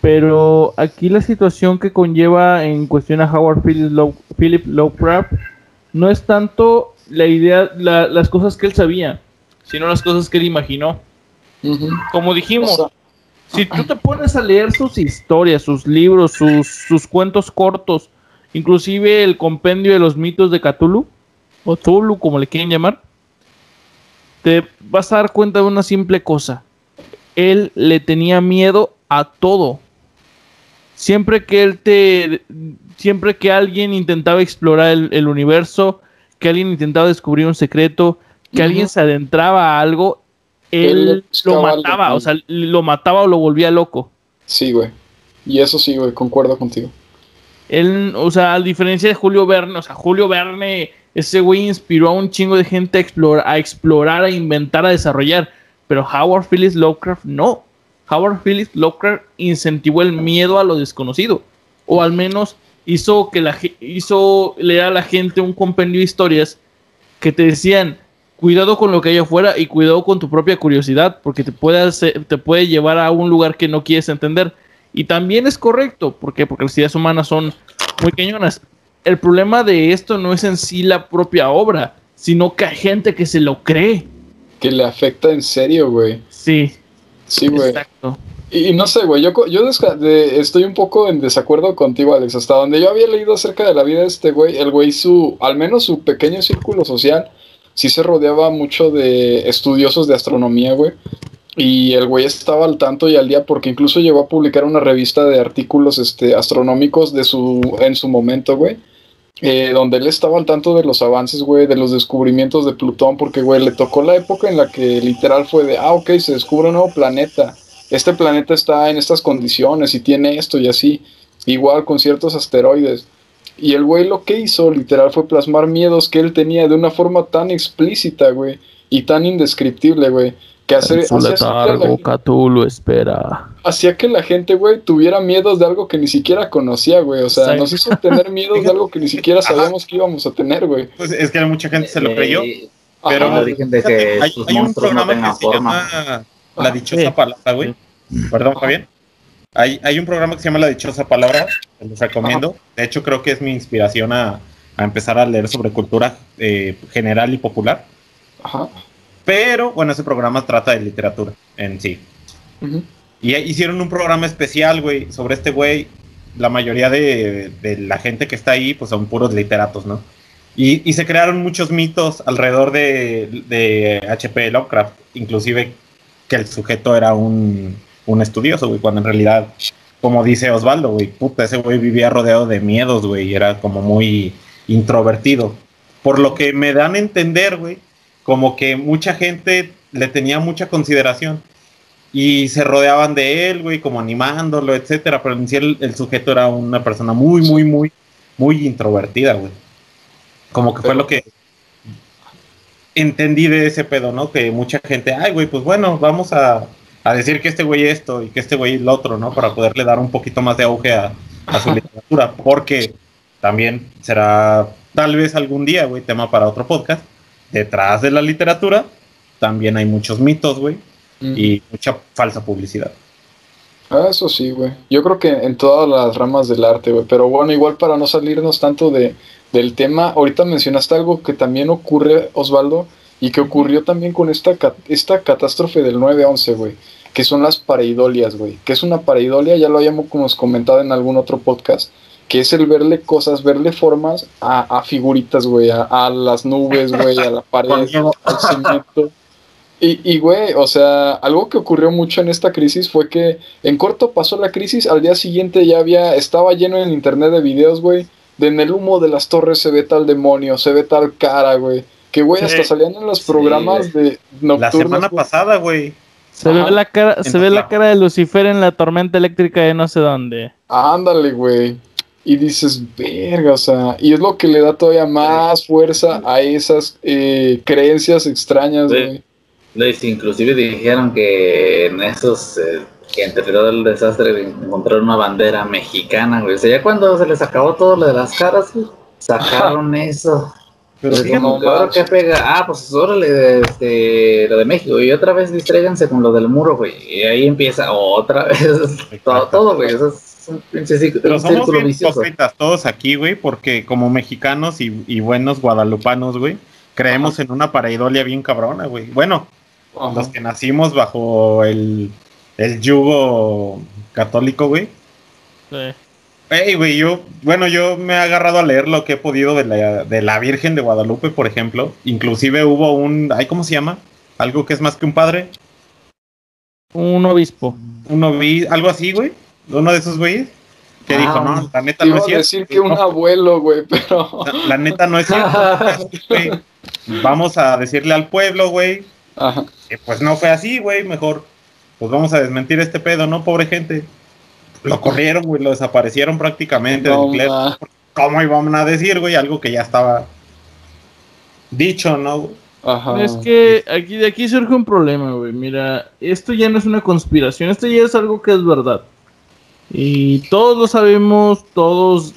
Pero aquí la situación que conlleva en cuestión a Howard Philip Lovecraft no es tanto la idea, las cosas que él sabía, sino las cosas que él imaginó. Como dijimos, si tú te pones a leer sus historias, sus libros, sus, sus cuentos cortos, inclusive el compendio de los mitos de Cthulhu, o Tulu, como le quieren llamar, te vas a dar cuenta de una simple cosa. Él le tenía miedo a todo. Siempre que él te. Siempre que alguien intentaba explorar el, universo, que alguien intentaba descubrir un secreto, que alguien se adentraba a algo, él, lo mataba, o sea, lo mataba o lo volvía loco. Sí, güey. Y eso sí, güey, concuerdo contigo. Él, o sea, a diferencia de Julio Verne, o sea, Julio Verne, ese güey inspiró a un chingo de gente a explorar, a, explorar, a inventar, a desarrollar. Pero Howard Phillips Lovecraft no. Howard Phillips Lovecraft incentivó el miedo a lo desconocido. O al menos hizo que la hizo leer a la gente un compendio de historias que te decían cuidado con lo que hay afuera y cuidado con tu propia curiosidad, porque te puede, te puede llevar a un lugar que no quieres entender. Y también es correcto, ¿por qué? Porque las ideas humanas son muy cañonas. El problema de esto no es en sí la propia obra, sino que hay gente que se lo cree. Que le afecta en serio, güey. Sí. Sí, güey. Exacto. Y, no sé, güey, yo, yo estoy un poco en desacuerdo contigo, Alex. Hasta donde yo había leído acerca de la vida de este güey, el güey, su, al menos su pequeño círculo social, sí se rodeaba mucho de estudiosos de astronomía, güey. Y el güey estaba al tanto y al día porque incluso llegó a publicar una revista de artículos este, astronómicos de su, en su momento, güey. Eh, donde él estaba al tanto de los avances, güey, de los descubrimientos de Plutón, porque, güey, le tocó la época en la que literal fue de, ah, ok, se descubre un nuevo planeta. Este planeta está en estas condiciones y tiene esto y así. Igual con ciertos asteroides. Y el güey lo que hizo literal fue plasmar miedos que él tenía de una forma tan explícita, güey, y tan indescriptible, güey, que hace, espera. Hacía que la gente, güey, tuviera miedos de algo que ni siquiera conocía, güey. O sea, nos hizo tener miedos de algo que ni siquiera sabíamos que íbamos a tener, güey. Pues es que mucha gente se lo creyó. pero hay, un programa que se llama La Dichosa Palabra, güey. Perdón, Javier. Hay, hay un programa que se llama La Dichosa Palabra, que les recomiendo. De hecho, creo que es mi inspiración a, a empezar a leer sobre cultura eh, general y popular. Ajá. Pero, bueno, ese programa trata de literatura en sí. Y hicieron un programa especial, güey, sobre este güey. La mayoría de, de, la gente que está ahí, pues son puros literatos, ¿no? Y, y se crearon muchos mitos alrededor de, de H.P. Lovecraft, inclusive que el sujeto era un, un estudioso, güey, cuando en realidad, como dice Osvaldo, güey, puta, ese güey vivía rodeado de miedos, güey, y era como muy introvertido. Por lo que me dan a entender, güey, como que mucha gente le tenía mucha consideración y se rodeaban de él, güey, como animándolo, etcétera, pero en sí el, sujeto era una persona muy, muy, muy, muy introvertida, güey. Como que fue lo que entendí de ese pedo, ¿no? Que mucha gente, ay, güey, pues bueno, vamos a a decir que este güey esto y que este güey lo otro, ¿no? Para poderle dar un poquito más de auge a, su literatura, porque también será tal vez algún día, güey, tema para otro podcast. Detrás de la literatura también hay muchos mitos, güey, y mucha falsa publicidad. Ah, eso sí, güey. Yo creo que en todas las ramas del arte, güey. Pero bueno, igual para no salirnos tanto de, del tema, ahorita mencionaste algo que también ocurre, Osvaldo, y que ocurrió también con esta, esta catástrofe del 9-11, güey que son las pareidolias, güey. Que es una pareidolia, ya lo habíamos comentado en algún otro podcast, que es el verle cosas, verle formas a, figuritas, güey, a, las nubes, güey, a la pared, al cemento. Y, y, güey, o sea, algo que ocurrió mucho en esta crisis fue que en corto pasó la crisis, al día siguiente ya había, estaba lleno en internet de videos, güey, de en el humo de las torres se ve tal demonio, se ve tal cara, güey. Que, güey, hasta salían en los programas de nocturnos. La semana pasada, güey Se ve, la cara, se ve la cara de Lucifer en la tormenta eléctrica de no sé dónde. Ándale, güey. Y dices, verga, o sea, y es lo que le da todavía más fuerza a esas eh, creencias extrañas, güey. Inclusive dijeron que en esos, eh, que entre todo el desastre encontraron una bandera mexicana, güey. O sea, ya cuando se les acabó todo lo de las caras, sacaron eso. Pero pues que pega. Ah, pues órale, este, lo de México. Y otra vez distráiganse con lo del muro, güey. Y ahí empieza otra vez. todo, güey. Eso es un pinche Pero somos bien todos aquí, güey, porque como mexicanos y, buenos guadalupanos, güey, creemos en una paraidolia bien cabrona, güey. Bueno, los que nacimos bajo el, el yugo católico, güey. Sí. Ey, güey, yo, bueno, yo me he agarrado a leer lo que he podido de la, de la Virgen de Guadalupe, por ejemplo. Inclusive hubo un, ¿ay, cómo se llama? Algo que es más que un padre. Un obispo. Un obispo, algo así, güey. Uno de esos güeyes. Que ah, dijo, no, la neta no es cierto. decir que un abuelo, güey, pero... La, neta no es cierto. vamos a decirle al pueblo, güey. Ajá. Que pues no fue así, güey, mejor. Pues vamos a desmentir este pedo, ¿no? Pobre gente. Lo corrieron, güey, lo desaparecieron prácticamente del club. ¿Cómo iban a decir, güey? Algo que ya estaba dicho, ¿no? Ajá. Es que aquí, de aquí surge un problema, güey. Mira, esto ya no es una conspiración, esto ya es algo que es verdad. Y todos lo sabemos, todos,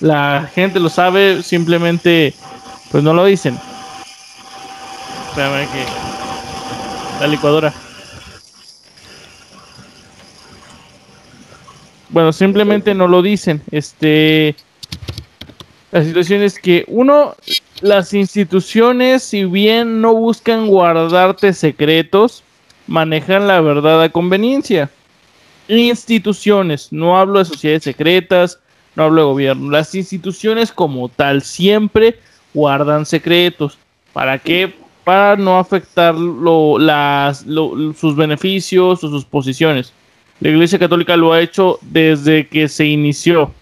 la gente lo sabe, simplemente, pues no lo dicen. Espérame que... La licuadora. Bueno, simplemente no lo dicen. Este, la situación es que uno, las instituciones, si bien no buscan guardarte secretos, manejan la verdad a conveniencia. Instituciones, no hablo de sociedades secretas, no hablo de gobierno. Las instituciones como tal siempre guardan secretos. ¿Para qué? Para no afectar las, sus beneficios o sus posiciones. La Iglesia Católica lo ha hecho desde que se inició.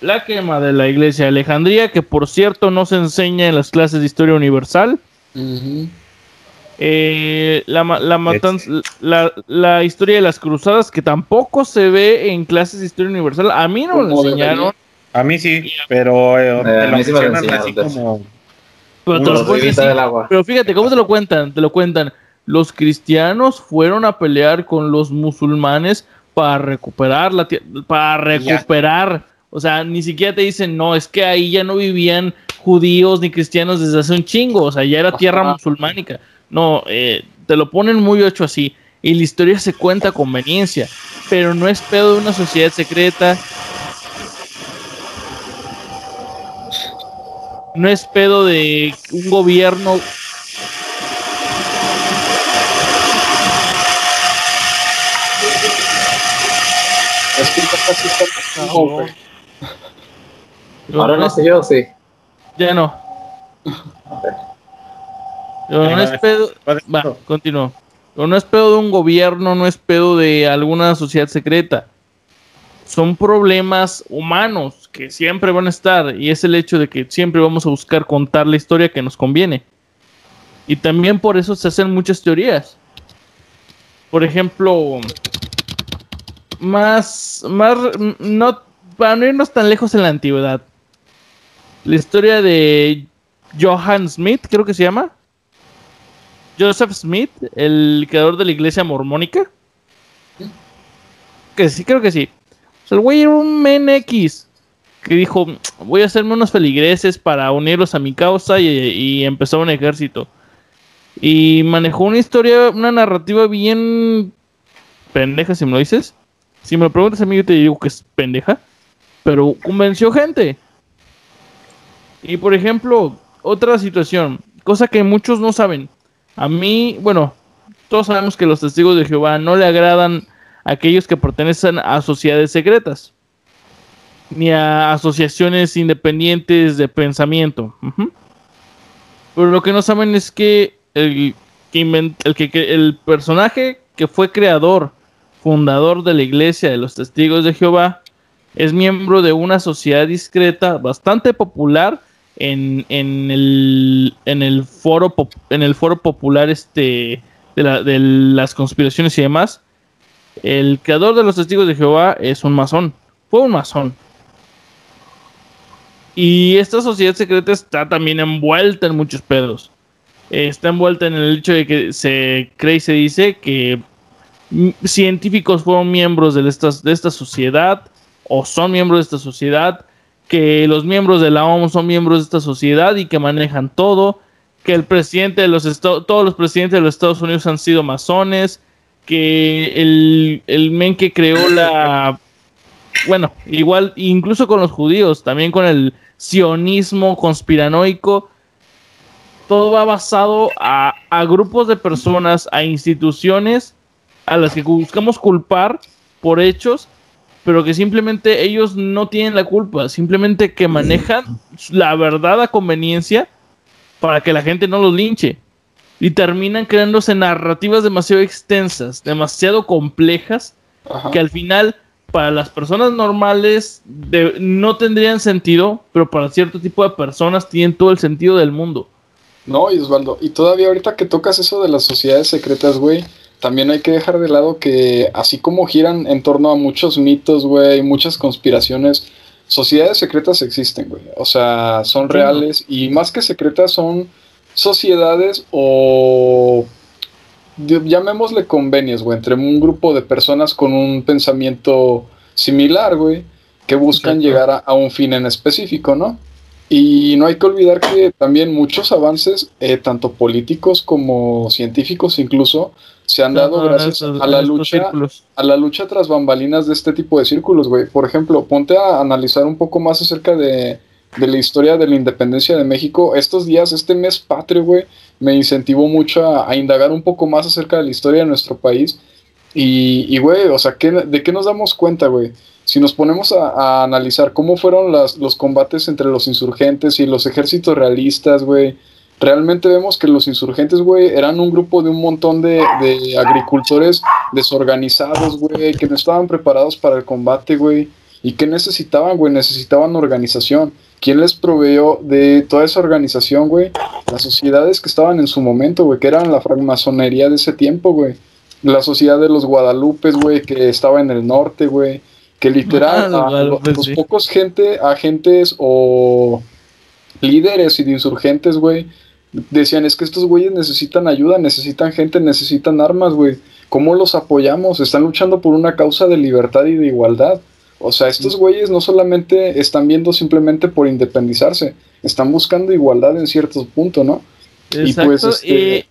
La quema de la Iglesia de Alejandría, que por cierto no se enseña en las clases de historia universal. Eh, la, la, historia de las cruzadas, que tampoco se ve en clases de historia universal. A mí no lo enseñaron. A mí sí, pero eh, eh, lo mencionan así como. pero fíjate, ¿cómo te lo cuentan? Te lo cuentan los cristianos fueron a pelear con los musulmanes para recuperar la para recuperar. O sea, ni siquiera te dicen, no, es que ahí ya no vivían judíos ni cristianos desde hace un chingo, o sea, ya era tierra musulmánica. No, eh, te lo ponen muy hecho así. Y la historia se cuenta a conveniencia, pero no es pedo de una sociedad secreta. No es pedo de un gobierno Ahora no sé yo, sí. Ya no. no es pedo. Va, continúo. no es pedo de un gobierno, no es pedo de alguna sociedad secreta. Son problemas humanos que siempre van a estar. Y es el hecho de que siempre vamos a buscar contar la historia que nos conviene. Y también por eso se hacen muchas teorías. Por ejemplo, más, más, no, para no irnos tan lejos en la antigüedad. La historia de Johann Smith, creo que se llama. Joseph Smith, el creador de la iglesia mormónica. Que sí, creo que sí. O sea, el güey era un X que dijo, voy a hacerme unos feligreses para unirlos a mi causa y, y empezó un ejército. Y manejó una historia, una narrativa bien pendeja, si me lo dices. Si me lo preguntas a mí, yo te digo que es pendeja. Pero convenció gente. Y por ejemplo, otra situación, cosa que muchos no saben. A mí, bueno, todos sabemos que los testigos de Jehová no le agradan a aquellos que pertenecen a sociedades secretas. Ni a asociaciones independientes de pensamiento. Pero lo que no saben es que el, que, el personaje que fue creador fundador de la Iglesia de los Testigos de Jehová, es miembro de una sociedad discreta bastante popular en, el, en, el, foro, en el foro popular este, de, la- de las conspiraciones y demás, el creador de los testigos de Jehová es un masón. Fue un masón. Y esta sociedad secreta está también envuelta en muchos pedos. Está envuelta en el hecho de que se cree y se dice que científicos fueron miembros de esta, de esta sociedad o son miembros de esta sociedad, que los miembros de la OMS son miembros de esta sociedad y que manejan todo, que el presidente de los todos los presidentes de los Estados Unidos han sido masones, que el, el men que creó la, bueno, igual, incluso con los judíos, también con el sionismo conspiranoico, todo va basado a, a grupos de personas, a instituciones a las que buscamos culpar por hechos, pero que simplemente ellos no tienen la culpa, simplemente que manejan la verdad a conveniencia para que la gente no los linche. Y terminan creándose narrativas demasiado extensas, demasiado complejas, Ajá. que al final para las personas normales de- no tendrían sentido, pero para cierto tipo de personas tienen todo el sentido del mundo. No, y Osvaldo, y todavía ahorita que tocas eso de las sociedades secretas, güey, también hay que dejar de lado que así como giran en torno a muchos mitos, güey, muchas conspiraciones, sociedades secretas existen, güey. O sea, son reales y más que secretas son sociedades o llamémosle convenios, güey, entre un grupo de personas con un pensamiento similar, güey, que buscan Exacto. llegar a, a un fin en específico, ¿no? Y no hay que olvidar que también muchos avances, eh, tanto políticos como científicos incluso, se han dado En gracias a la lucha círculos. a la lucha tras bambalinas de este tipo de círculos, güey. Por ejemplo, ponte a analizar un poco más acerca de, de la historia de la independencia de México. Estos días, este mes patrio, güey, me incentivó mucho a, a indagar un poco más acerca de la historia de nuestro país. Y, y, güey, o sea, ¿qué- ¿de qué nos damos cuenta, güey? Si nos ponemos a, a analizar cómo fueron las, los combates entre los insurgentes y los ejércitos realistas, güey, realmente vemos que los insurgentes, güey, eran un grupo de un montón de, de agricultores desorganizados, güey, que no estaban preparados para el combate, güey. ¿Y qué necesitaban, güey? Necesitaban organización. ¿Quién les proveyó de toda esa organización, güey? Las sociedades que estaban en su momento, güey, que eran la francmasonería de ese tiempo, güey. La sociedad de los Guadalupes, güey, que estaba en el norte, güey. Que literal, Ah, los a- a Guadalupe, los sí. pocos gente, agentes o líderes y de insurgentes, güey, decían, es que estos güeyes necesitan ayuda, necesitan gente, necesitan armas, güey. ¿Cómo los apoyamos? Están luchando por una causa de libertad y de igualdad. O sea, estos güeyes no solamente están viendo simplemente por independizarse, están buscando igualdad en ciertos puntos, ¿no? Y Exacto, pues, este-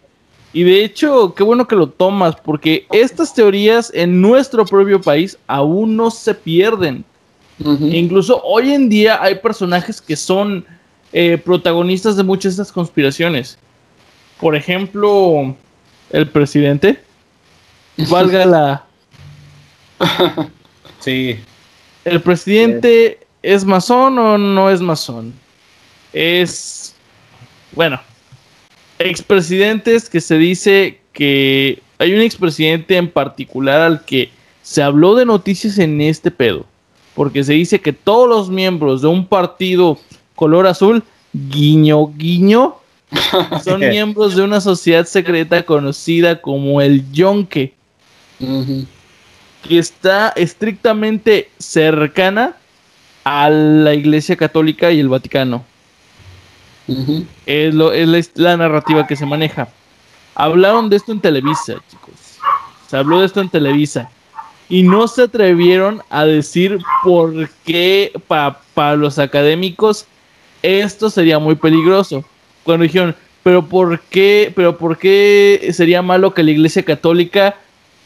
y, y de hecho, qué bueno que lo tomas, porque estas teorías en nuestro propio país aún no se pierden. E incluso hoy en día hay personajes que son eh, protagonistas de muchas de estas conspiraciones. Por ejemplo, el presidente. Valga la. Sí. ¿El presidente es masón o no es masón? Es. Bueno. Expresidentes que se dice que. Hay un expresidente en particular al que se habló de noticias en este pedo. Porque se dice que todos los miembros de un partido color azul, guiño, guiño, son miembros de una sociedad secreta conocida como el Yonke que está estrictamente cercana a la Iglesia Católica y el Vaticano. Es, lo, es la, la narrativa que se maneja. Hablaron de esto en Televisa, chicos. Se habló de esto en Televisa. Y no se atrevieron a decir por qué pa- para los académicos esto sería muy peligroso. Cuando dijeron, pero por qué, pero por qué sería malo que la Iglesia Católica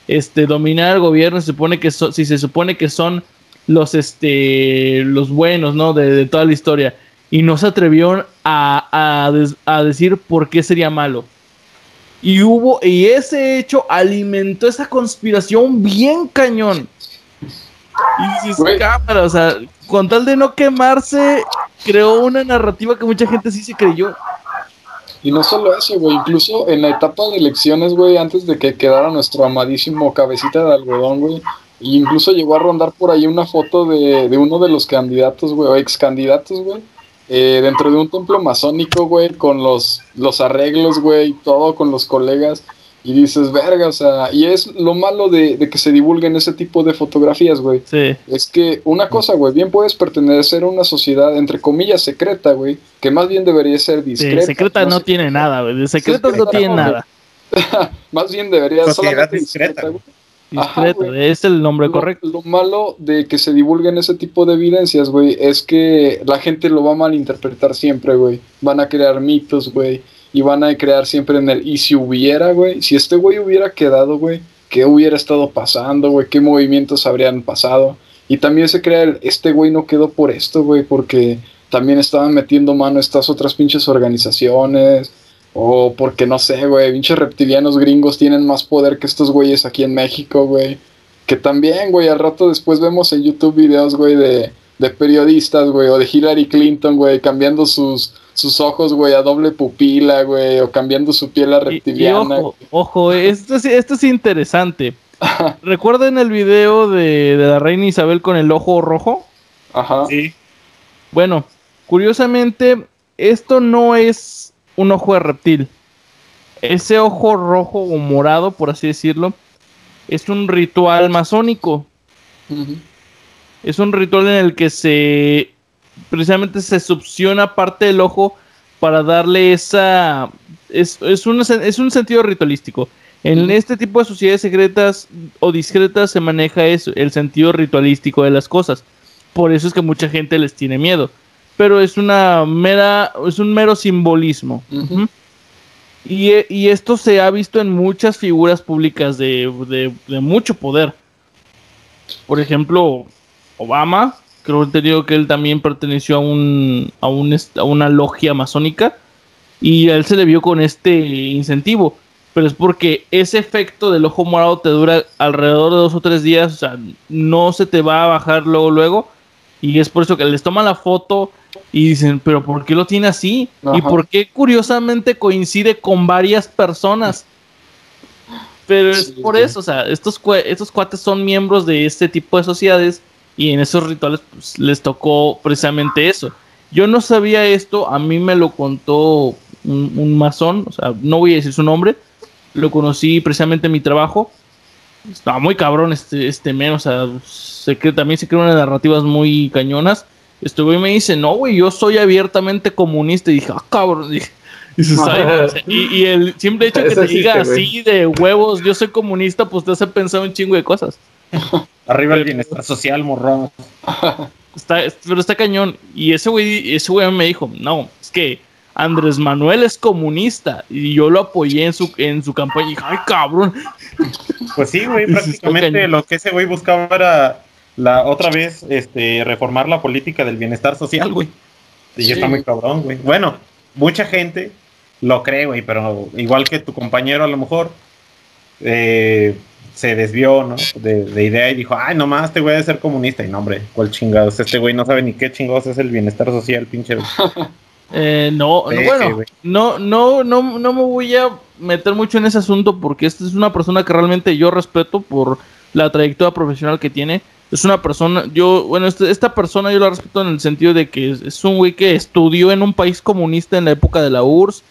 este, dominara el gobierno, se supone que so- si se supone que son los este los buenos, ¿no? De, de toda la historia. Y no se atrevieron a, a des- a decir por qué sería malo. Y hubo, y ese hecho alimentó esa conspiración bien cañón. Y dices, Güey. cámara, o sea, con tal de no quemarse, creó una narrativa que mucha gente sí se creyó. Y no solo eso, güey, incluso en la etapa de elecciones, güey, antes de que quedara nuestro amadísimo cabecita de algodón, güey, y incluso llegó a rondar por ahí una foto de, de uno de los candidatos, güey, o ex candidatos, güey, eh, dentro de un templo masónico, güey, con los, los arreglos, güey, todo con los colegas. Y dices, verga, o sea, y es lo malo de, de que se divulguen ese tipo de fotografías, güey. Sí. Es que una cosa, güey, bien puedes pertenecer a una sociedad, entre comillas, secreta, güey, que más bien debería ser Sí, discreta. secreta no tiene nada, güey. De secretas no Secreta, tiene no, nada. más bien debería Sociedad solamente discreta, güey. Ajá, es el nombre Lo- correcto. Lo, malo de que se divulguen ese tipo de evidencias, güey, es que la gente lo va a malinterpretar siempre, güey. Van a crear mitos, güey. Y van a crear siempre en el, y si hubiera, güey, si este güey hubiera quedado, güey, ¿qué hubiera estado pasando, güey? ¿Qué movimientos habrían pasado? Y también se crea el, este güey no quedó por esto, güey, porque también estaban metiendo mano estas otras pinches organizaciones. O porque no sé, güey, pinches reptilianos gringos tienen más poder que estos güeyes aquí en México, güey. Que también, güey, al rato después vemos en YouTube videos, güey, de, de periodistas, güey, o de Hillary Clinton, güey, cambiando sus, sus ojos, güey, a doble pupila, güey, o cambiando su piel a Y- Y, reptiliana. ojo, ojo, esto es, esto es interesante. ¿Recuerdan el video de, de la reina Isabel con el ojo rojo? Ajá. Sí. Bueno, curiosamente, esto no es un ojo de reptil. Ese ojo rojo o morado, por así decirlo, es un ritual masónico. Es un ritual en el que se precisamente se succiona parte del ojo para darle esa es, es, un, es un sentido ritualístico. En este tipo de sociedades secretas o discretas se maneja eso, el sentido ritualístico de las cosas. Por eso es que mucha gente les tiene miedo. Pero es una mera, es un mero simbolismo. Y, e- y esto se ha visto en muchas figuras públicas de, de- de mucho poder. Por ejemplo, Obama, creo digo que él también perteneció a, un, a, un a una logia masónica y a él se le vio con este incentivo. Pero es porque ese efecto del ojo morado te dura alrededor de dos o tres días, o sea, no se te va a bajar luego, luego. Y es por eso que les toman la foto y dicen, pero ¿por qué lo tiene así? ¿Y por qué curiosamente coincide con varias personas? Pero es por sí. eso, o sea, estos, estos cuates son miembros de este tipo de sociedades y en esos rituales pues, les tocó precisamente eso. Yo no sabía esto, a mí me lo contó un, un masón, o sea, no voy a decir su nombre, lo conocí precisamente en mi trabajo. Estaba muy cabrón este, este men, o sea, se cre- también se crean unas narrativas muy cañonas. Este güey me dice, no, güey, yo soy abiertamente comunista. Y dije, ah, cabrón. Dije, dices, "Ay, o sea, y, y el simple hecho que Eso te diga así de huevos, yo soy comunista, pues te hace pensar un chingo de cosas. Arriba el bienestar social, morrón. Está, pero está cañón. Y ese güey, ese güey me dijo, no, es que Andrés Manuel es comunista. Y yo lo apoyé en su, en su campaña. Y dije, ay, cabrón. Pues sí, güey, prácticamente lo que ese güey buscaba era la otra vez este reformar la política del bienestar social, güey. Y Sí. está muy cabrón, güey. Bueno, mucha gente lo cree, güey, pero igual que tu compañero a lo mejor eh, se desvió, ¿no? De, de idea y dijo, ay, nomás este güey debe ser comunista. Y no, hombre, ¿cuál chingados? Este güey no sabe ni qué chingados es el bienestar social, pinche. Eh, no, no, bueno, no, no, no, no me voy a meter mucho en ese asunto porque esta es una persona que realmente yo respeto por la trayectoria profesional que tiene. Es una persona, yo, bueno, este- esta persona yo la respeto en el sentido de que es, es un güey que estudió en un país comunista en la época de la URSS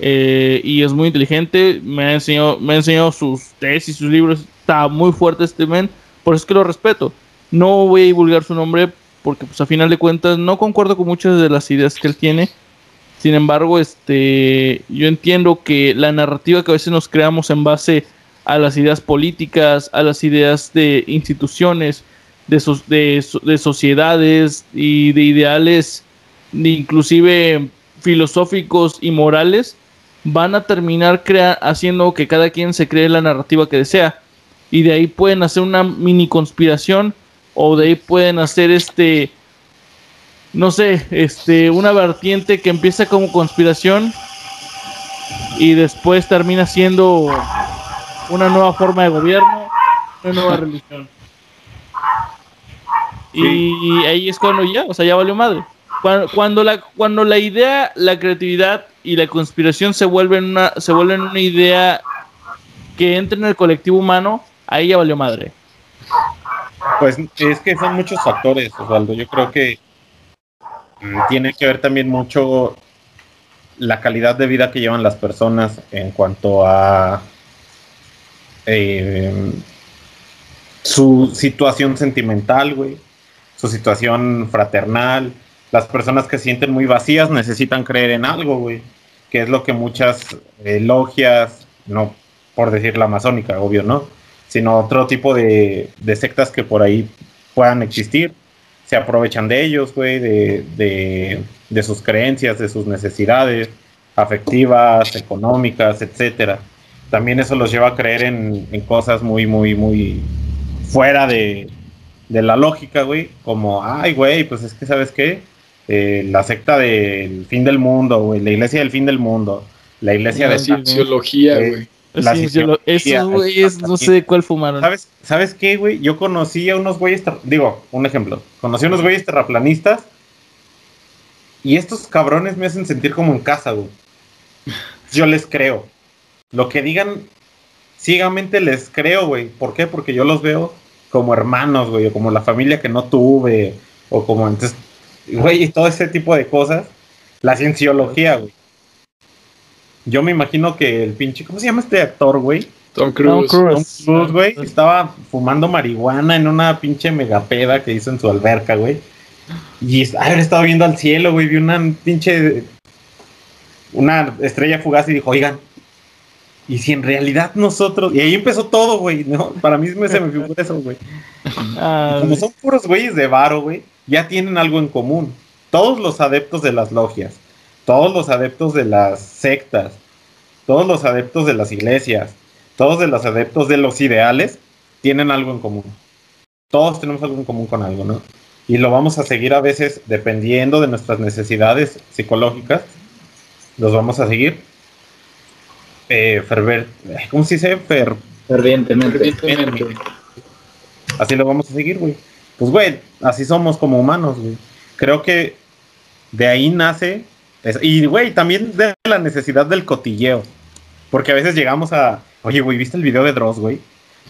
eh, y es muy inteligente. Me ha enseñado, me ha enseñado sus tesis, sus libros. Está muy fuerte este men, por eso es que lo respeto. No voy a divulgar su nombre porque, pues, a final de cuentas, no concuerdo con muchas de las ideas que él tiene. Sin embargo, este, yo entiendo que la narrativa que a veces nos creamos en base a las ideas políticas, a las ideas de instituciones, de, so- de, de sociedades y de ideales, de inclusive filosóficos y morales, van a terminar haciendo que cada quien se cree la narrativa que desea. Y de ahí pueden hacer una mini conspiración o de ahí pueden hacer este no sé, este, una vertiente que empieza como conspiración y después termina siendo una nueva forma de gobierno, una nueva religión. Y ahí es cuando ya, o sea, ya valió madre. Cuando, cuando la, cuando la idea, la creatividad y la conspiración se vuelven una, se vuelven una idea que entra en el colectivo humano, ahí ya valió madre. Pues es que son muchos factores, Osvaldo. Yo creo que mm, tiene que ver también mucho la calidad de vida que llevan las personas en cuanto a eh, su situación sentimental, güey, su situación fraternal. Las personas que se sienten muy vacías necesitan creer en algo, güey, que es lo que muchas eh, logias, no por decir la masónica, obvio, ¿no? Sino otro tipo de, de sectas que por ahí puedan existir, se aprovechan de ellos, güey, de, de, de sus creencias, de sus necesidades afectivas, económicas, etcétera. También eso los lleva a creer en, en cosas muy, muy, muy fuera de, de la lógica, güey. Como, ay, güey, pues es que, ¿sabes qué? Eh, la secta del fin del mundo, güey. La iglesia del fin del mundo. La iglesia La de... cienciología, Eh, güey. La Sí, yo lo- esos güeyes no sé de cuál fumaron. ¿Sabes, ¿Sabes qué, güey? Yo conocí a unos güeyes, digo, un ejemplo, conocí a unos güeyes terraplanistas y estos cabrones me hacen sentir como en casa, güey. Yo les creo. Lo que digan, ciegamente les creo, güey. ¿Por qué? Porque yo los veo como hermanos, güey, o como la familia que no tuve, o como entonces, güey, y todo ese tipo de cosas. La cienciología, güey. Yo me imagino que el pinche, ¿cómo se llama este actor, güey? Tom Tom Cruise. Tom Cruise, güey, estaba fumando marihuana en una pinche megapeda que hizo en su alberca, güey. Y haber estado viendo al cielo, güey, vi una pinche. Una estrella fugaz y dijo, oigan, ¿y si en realidad nosotros. Y ahí empezó todo, güey, ¿no? Para mí me- se me figura eso, güey. Ah, Como son puros güeyes de varo, güey, ya tienen algo en común. Todos los adeptos de las logias, todos los adeptos de las sectas, todos los adeptos de las iglesias, todos de los adeptos de los ideales, tienen algo en común. Todos tenemos algo en común con algo, ¿no? Y lo vamos a seguir a veces dependiendo de nuestras necesidades psicológicas. Los vamos a seguir. Eh, ferver, ¿Cómo se dice? Fer, Fervientemente. Fervientemente. Así lo vamos a seguir, güey. Pues, güey, así somos como humanos, güey. Creo que de ahí nace. Y, güey, también de la necesidad del cotilleo. Porque a veces llegamos a. Oye, güey, ¿viste el video de Dross, güey?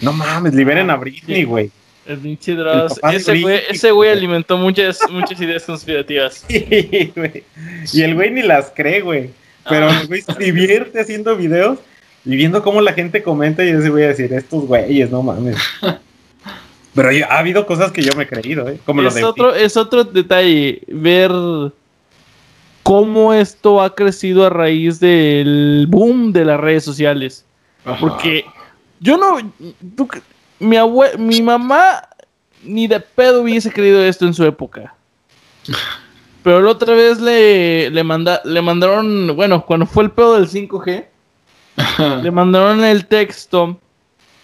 No mames, liberen a Britney, güey. el pinche Dross. el Ese güey, Britney. ese güey alimentó muchas, muchas ideas conspirativas. Sí, güey. Y el güey ni las cree, güey. Pero el güey se divierte haciendo videos y viendo cómo la gente comenta y ese voy a decir, estos güeyes, no mames. Pero ha habido cosas que yo me he creído, ¿eh? Como lo Es de otro, es otro detalle, ver cómo esto ha crecido a raíz del boom de las redes sociales. Ajá. Porque yo no. tú mi, abue- mi mamá ni de pedo hubiese creído esto en su época. Pero la otra vez le, le, manda, le mandaron. Bueno, cuando fue el pedo del 5G, Ajá. le mandaron el texto.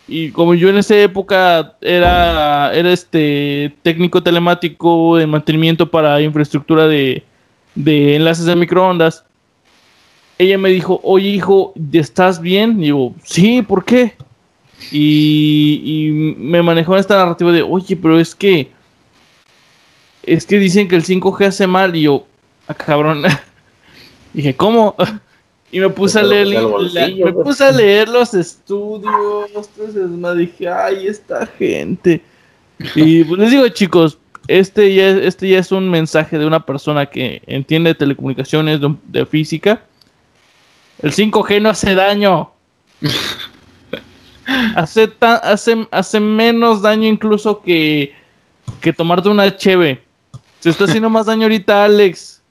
Y como yo en esa época era, era este técnico telemático de mantenimiento para infraestructura de, de enlaces de microondas, ella me dijo, oye hijo, ¿estás bien? Y digo, sí, ¿por qué? Y, y me manejó esta narrativa de, oye, pero es que, es que dicen que el 5G hace mal. Y yo, ah, cabrón. Dije, ¿cómo? Y me puse a leer, la- bolsillo, me güey. puse a leer los estudios, entonces me dije, ay, esta gente. Y pues les digo, chicos, este ya, este ya es un mensaje de una persona que entiende de telecomunicaciones, de, de física. El 5G no hace daño. Hace, ta- hace, hace menos daño incluso que, que tomarte una cheve. Se está haciendo más daño ahorita Alex.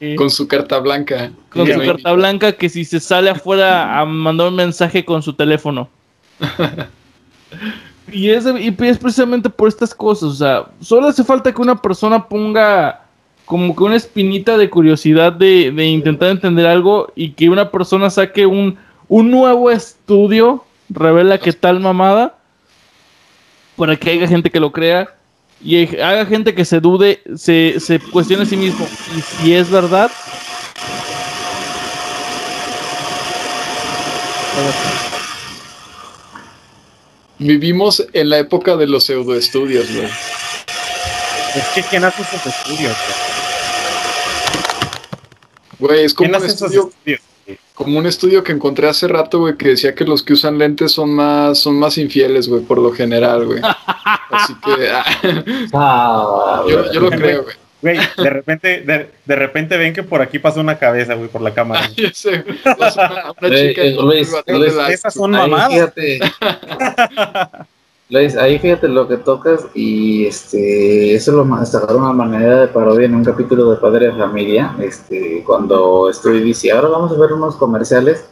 que- Con su carta blanca. con su carta blanca que si se sale afuera a mandar un mensaje con su teléfono. y, es, y es precisamente por estas cosas. O sea, solo hace falta que una persona ponga como que una espinita de curiosidad de, de intentar entender algo y que una persona saque un, un nuevo estudio, revela que tal mamada, para que haya gente que lo crea y haga gente que se dude, se, se cuestione a sí mismo. Y si es verdad, Vivimos en la época de los pseudoestudios, güey. Es que ¿quién hace esos estudios? güey? Güey, es como ¿Quién un, estudio, estudios? como un estudio que encontré hace rato, güey, que decía que los que usan lentes son más, son más infieles, güey, por lo general, güey. Así que Ah, yo, yo lo creo, güey. Güey, de repente, de, de, repente ven que por aquí pasa una cabeza, güey, por la cámara. Yo sé, una, una chica Eh, eh, Luis, Luis, Esas son Ahí mamadas. fíjate. Luis, ahí fíjate lo que tocas y este eso lo sacaron una manera de parodia en un capítulo de Padre de Familia, este cuando estoy dice, ahora vamos a ver unos comerciales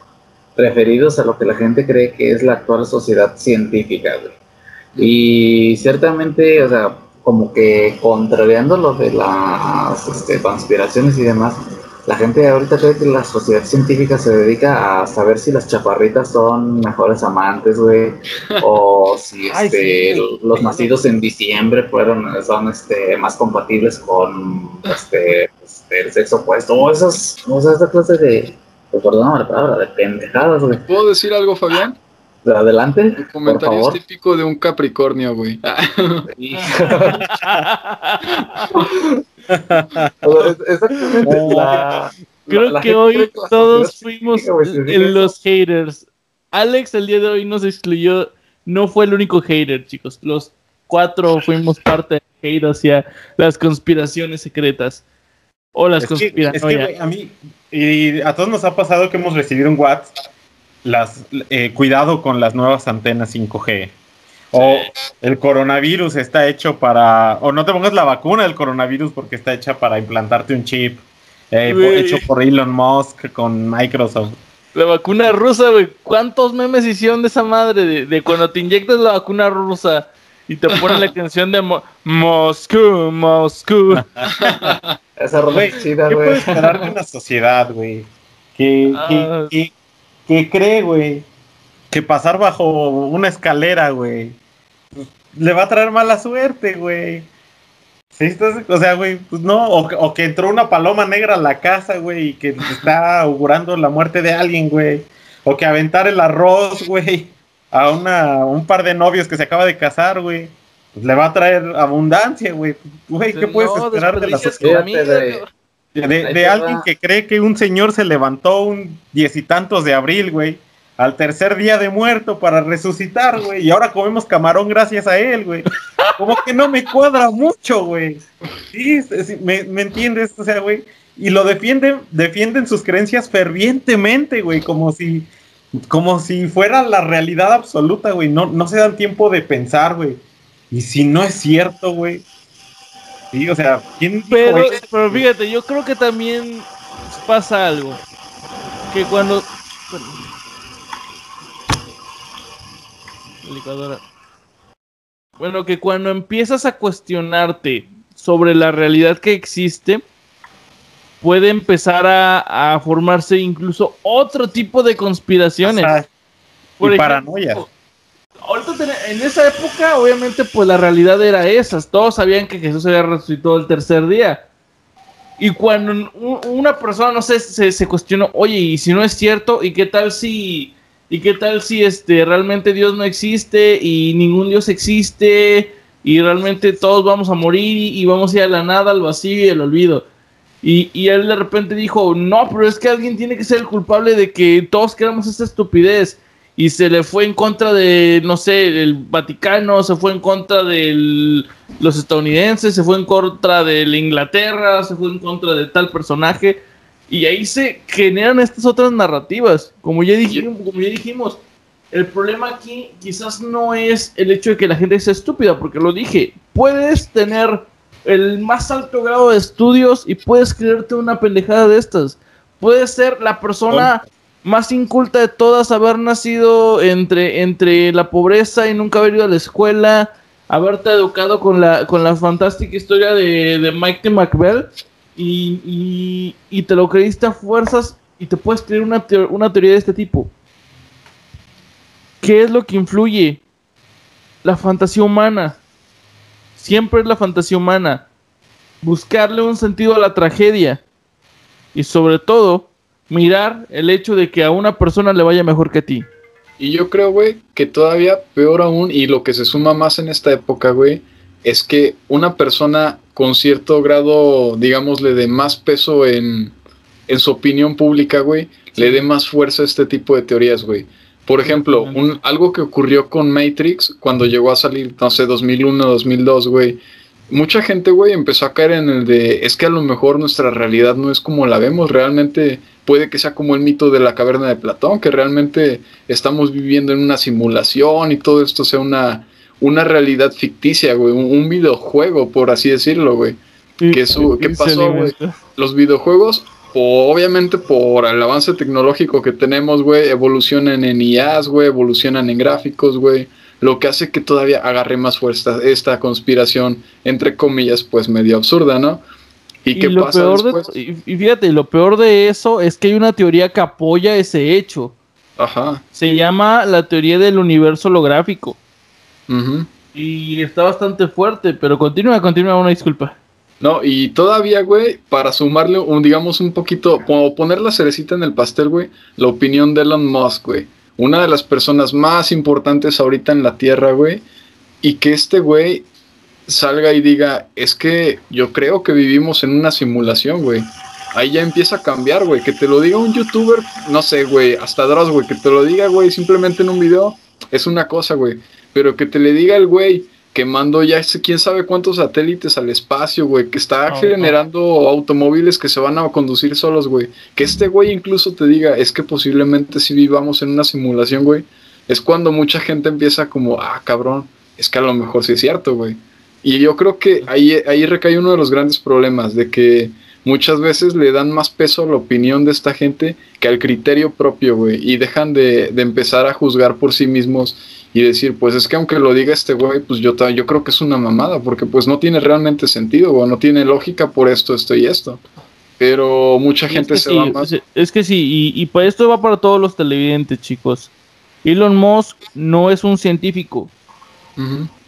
referidos a lo que la gente cree que es la actual sociedad científica, güey. Y ciertamente, o sea, como que contrariando lo de las este, conspiraciones y demás, la gente ahorita cree que la sociedad científica se dedica a saber si las chaparritas son mejores amantes, güey, o si Ay, este, sí. los nacidos en diciembre fueron, son este, más compatibles con este, este, el sexo opuesto, o esas, o sea, esa clase de, pues, perdóname la palabra, de pendejadas, güey. ¿Puedo decir algo, Fabián? De adelante, El por comentario es típico de un Capricornio, güey. Exactamente. la- Creo la- la que hoy todos fuimos en los haters. Alex el día de hoy nos excluyó, no fue el único hater, chicos. Los cuatro fuimos parte del hate hacia las conspiraciones secretas. O las Es que, es que, a mí y a todos nos ha pasado que hemos recibido un WhatsApp las eh, cuidado con las nuevas antenas 5G. O el coronavirus está hecho para o no te pongas la vacuna del coronavirus porque está hecha para implantarte un chip eh, hecho por Elon Musk con Microsoft. La vacuna rusa, güey. ¿Cuántos memes hicieron de esa madre? De, de cuando te inyectas la vacuna rusa y te ponen la canción de Mo- Moscú, Moscú. Esa rola Güey, es chida, ¿Qué güey. puedes esperar de una sociedad, güey? Que, Ah. que, que, que cree, güey, que pasar bajo una escalera, güey, le va a traer mala suerte, güey. ¿Sí estás- O sea, güey, pues no, o, que- o que entró una paloma negra a la casa, güey, y que está augurando la muerte de alguien, güey. O que aventar el arroz, güey, a una, un par de novios que se acaba de casar, güey. Pues le va a traer abundancia, güey. Güey, ¿qué puedes esperar de la sociedad? De, alguien que cree que un señor se levantó un diez y tantos de abril, güey, al tercer día de muerto para resucitar, güey, y ahora comemos camarón gracias a él, güey. Como que no me cuadra mucho, güey. Sí, sí, sí, me, me entiendes, o sea, güey. Y lo defienden, defienden sus creencias fervientemente, güey, como si, como si fuera la realidad absoluta, güey. No, no se dan tiempo de pensar, güey. Y si no es cierto, güey. Sí, o sea, ¿quién dijo Pero, eso? pero fíjate, yo creo que también pasa algo. Que cuando. Licuadora. Bueno, que cuando empiezas a cuestionarte sobre la realidad que existe, puede empezar a, a formarse incluso otro tipo de conspiraciones. Ajá. Por y ejemplo, paranoia. En esa época, obviamente, pues la realidad era esa. Todos sabían que Jesús había resucitado el tercer día. Y cuando un- una persona, no sé, se, se cuestionó, oye, ¿y si no es cierto? ¿Y qué tal si, y qué tal si este, realmente Dios no existe y ningún Dios existe y realmente todos vamos a morir y vamos a ir a la nada, al vacío y al olvido? Y, y él de repente dijo, no, pero es que alguien tiene que ser el culpable de que todos queramos esta estupidez. Y se le fue en contra de, no sé, el Vaticano, se fue en contra de los estadounidenses, se fue en contra de la Inglaterra, se fue en contra de tal personaje. Y ahí se generan estas otras narrativas. Como ya dijimos, como ya dijimos el problema aquí quizás no es el hecho de que la gente sea estúpida, porque lo dije, puedes tener el más alto grado de estudios y puedes creerte una pendejada de estas. Puedes ser la persona más inculta de todas, haber nacido entre, entre la pobreza y nunca haber ido a la escuela, haberte educado con la, con la fantástica historia de, de Mike McBell y, y, y te lo creíste a fuerzas y te puedes creer una, una teoría de este tipo. ¿Qué es lo que influye? La fantasía humana. Siempre es la fantasía humana. Buscarle un sentido a la tragedia. Y sobre todo, mirar el hecho de que a una persona le vaya mejor que a ti. Y yo creo, güey, que todavía peor aún, y lo que se suma más en esta época, güey, es que una persona con cierto grado, digámosle, de más peso en, en su opinión pública, güey, le dé más fuerza a este tipo de teorías, güey. Por ejemplo, un, algo que ocurrió con Matrix cuando llegó a salir, no sé, 2001, 2002, güey, mucha gente, güey, empezó a caer en el de, es que a lo mejor nuestra realidad no es como la vemos, realmente puede que sea como el mito de la caverna de Platón, que realmente estamos viviendo en una simulación y todo esto sea una, una realidad ficticia, güey, un, videojuego, por así decirlo, güey. ¿Qué, ¿Qué pasó, güey? Los videojuegos obviamente por el avance tecnológico que tenemos, güey, evolucionan en IAs, güey, evolucionan en gráficos, güey, lo que hace que todavía agarre más fuerza esta conspiración, entre comillas, pues medio absurda, ¿no? ¿Y, qué lo pasa peor De, y, fíjate, lo peor de eso es que hay una teoría que apoya ese hecho. Ajá. Se llama la teoría del universo holográfico. Y está bastante fuerte, pero continúa, continúa, una disculpa. No, y todavía, güey, para sumarle un, digamos, un poquito, como poner la cerecita en el pastel, güey, la opinión de Elon Musk, güey. Una de las personas más importantes ahorita en la Tierra, güey. Y que este güey salga y diga, es que yo creo que vivimos en una simulación, güey. Ahí ya empieza a cambiar, güey. Que te lo diga un youtuber, no sé, güey, hasta Dross, güey. Que te lo diga, güey, simplemente en un video, es una cosa, güey. Pero que te le diga el güey, que mandó ya quién sabe cuántos satélites al espacio, güey, que está generando automóviles que se van a conducir solos, güey. Que este güey incluso te diga, es que posiblemente si vivamos en una simulación, güey, es cuando mucha gente empieza como, ah, cabrón, es que a lo mejor sí es cierto, güey. Y yo creo que ahí, ahí recae uno de los grandes problemas, de que muchas veces le dan más peso a la opinión de esta gente que al criterio propio, güey, y dejan de, de empezar a juzgar por sí mismos y decir, pues es que aunque lo diga este güey, pues yo, yo creo que es una mamada, porque pues no tiene realmente sentido, o no tiene lógica por esto, esto y esto. Pero mucha gente se va más. Es que sí, y, y pues esto va para todos los televidentes, chicos. Elon Musk no es un científico.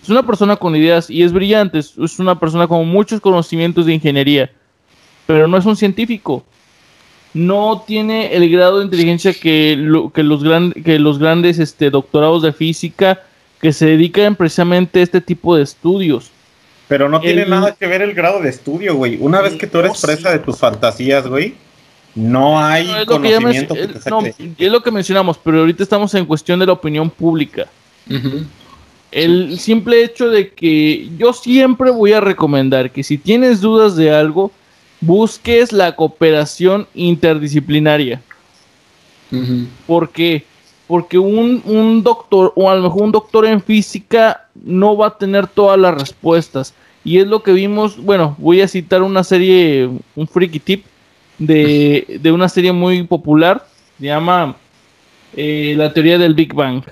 Es una persona con ideas y es brillante, es una persona con muchos conocimientos de ingeniería, pero no es un científico no tiene el grado de inteligencia que, que, los, que los grandes este, doctorados de física que se dedican precisamente a este tipo de estudios. Pero no tiene nada que ver el grado de estudio, güey. Una vez que tú eres presa de tus fantasías, güey, no hay conocimiento que, Es lo que mencionamos, pero ahorita estamos en cuestión de la opinión pública. El simple hecho de que yo siempre voy a recomendar que si tienes dudas de algo, busques la cooperación interdisciplinaria. ¿Por qué? Porque un, doctor, o a lo mejor un doctor en física, no va a tener todas las respuestas. Y es lo que vimos, bueno, voy a citar una serie, un freaky tip, de, una serie muy popular, se llama eh, La teoría del Big Bang.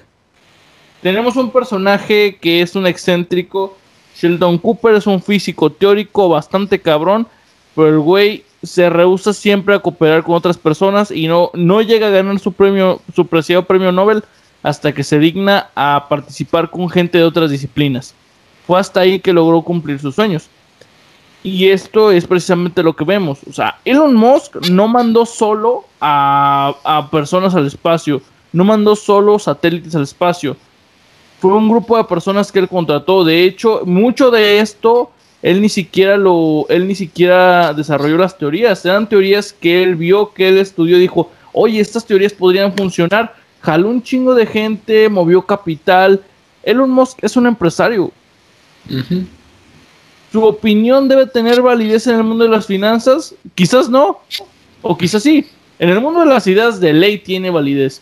Tenemos un personaje que es un excéntrico, Sheldon Cooper es un físico teórico bastante cabrón, pero el güey se rehúsa siempre a cooperar con otras personas y no, no llega a ganar su premio, su preciado premio Nobel hasta que se digna a participar con gente de otras disciplinas. Fue hasta ahí que logró cumplir sus sueños. Y esto es precisamente lo que vemos. O sea, Elon Musk no mandó solo a, a personas al espacio, no mandó solo satélites al espacio. Fue un grupo de personas que él contrató. De hecho, mucho de esto él ni siquiera lo, él ni siquiera desarrolló las teorías, eran teorías que él vio, que él estudió, dijo, oye, estas teorías podrían funcionar, jaló un chingo de gente, movió capital, Elon Musk es un empresario. Su opinión debe tener validez en el mundo de las finanzas, quizás no, o quizás sí. En el mundo de las ideas de ley tiene validez.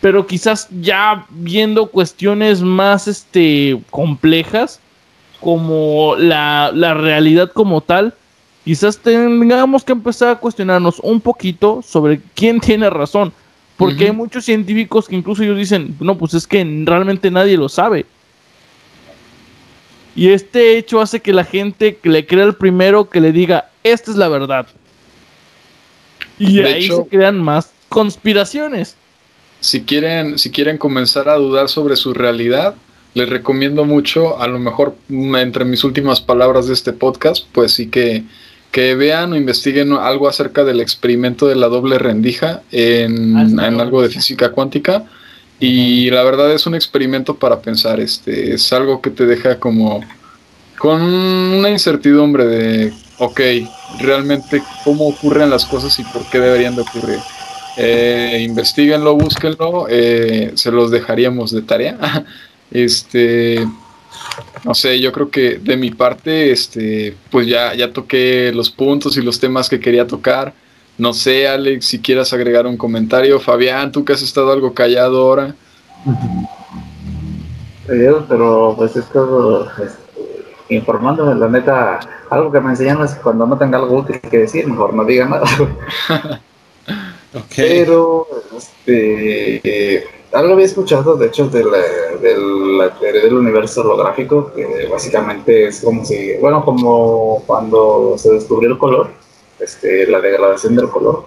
Pero quizás ya viendo cuestiones más este, complejas, como la, realidad como tal, quizás tengamos que empezar a cuestionarnos un poquito sobre quién tiene razón. Porque hay muchos científicos que incluso ellos dicen, no, pues es que realmente nadie lo sabe. Y este hecho hace que la gente que le crea el primero que le diga, esta es la verdad. Y ahí se crean más conspiraciones. Si quieren, si quieren comenzar a dudar sobre su realidad, les recomiendo mucho, a lo mejor entre mis últimas palabras de este podcast, pues sí que, que vean o investiguen algo acerca del experimento de la doble rendija en, ah, algo de física cuántica. Y la verdad es un experimento para pensar, este, es algo que te deja como con una incertidumbre de, ok, realmente cómo ocurren las cosas y por qué deberían de ocurrir. Eh, investiguenlo, búsquenlo, eh, se los dejaríamos de tarea. Este. No sé, yo creo que de mi parte, este, pues ya, ya toqué los puntos y los temas que quería tocar. No sé, Alex, si quieras agregar un comentario. Fabián, tú que has estado algo callado ahora. Pero pues es que este, informándome, la neta, algo que me enseñaron es que cuando no tenga algo útil que decir, mejor no diga nada. Pero, este, algo había escuchado, de hecho, de la, de la teoría del universo holográfico, que básicamente es como si, bueno, como cuando se descubrió el color, este, la degradación del color,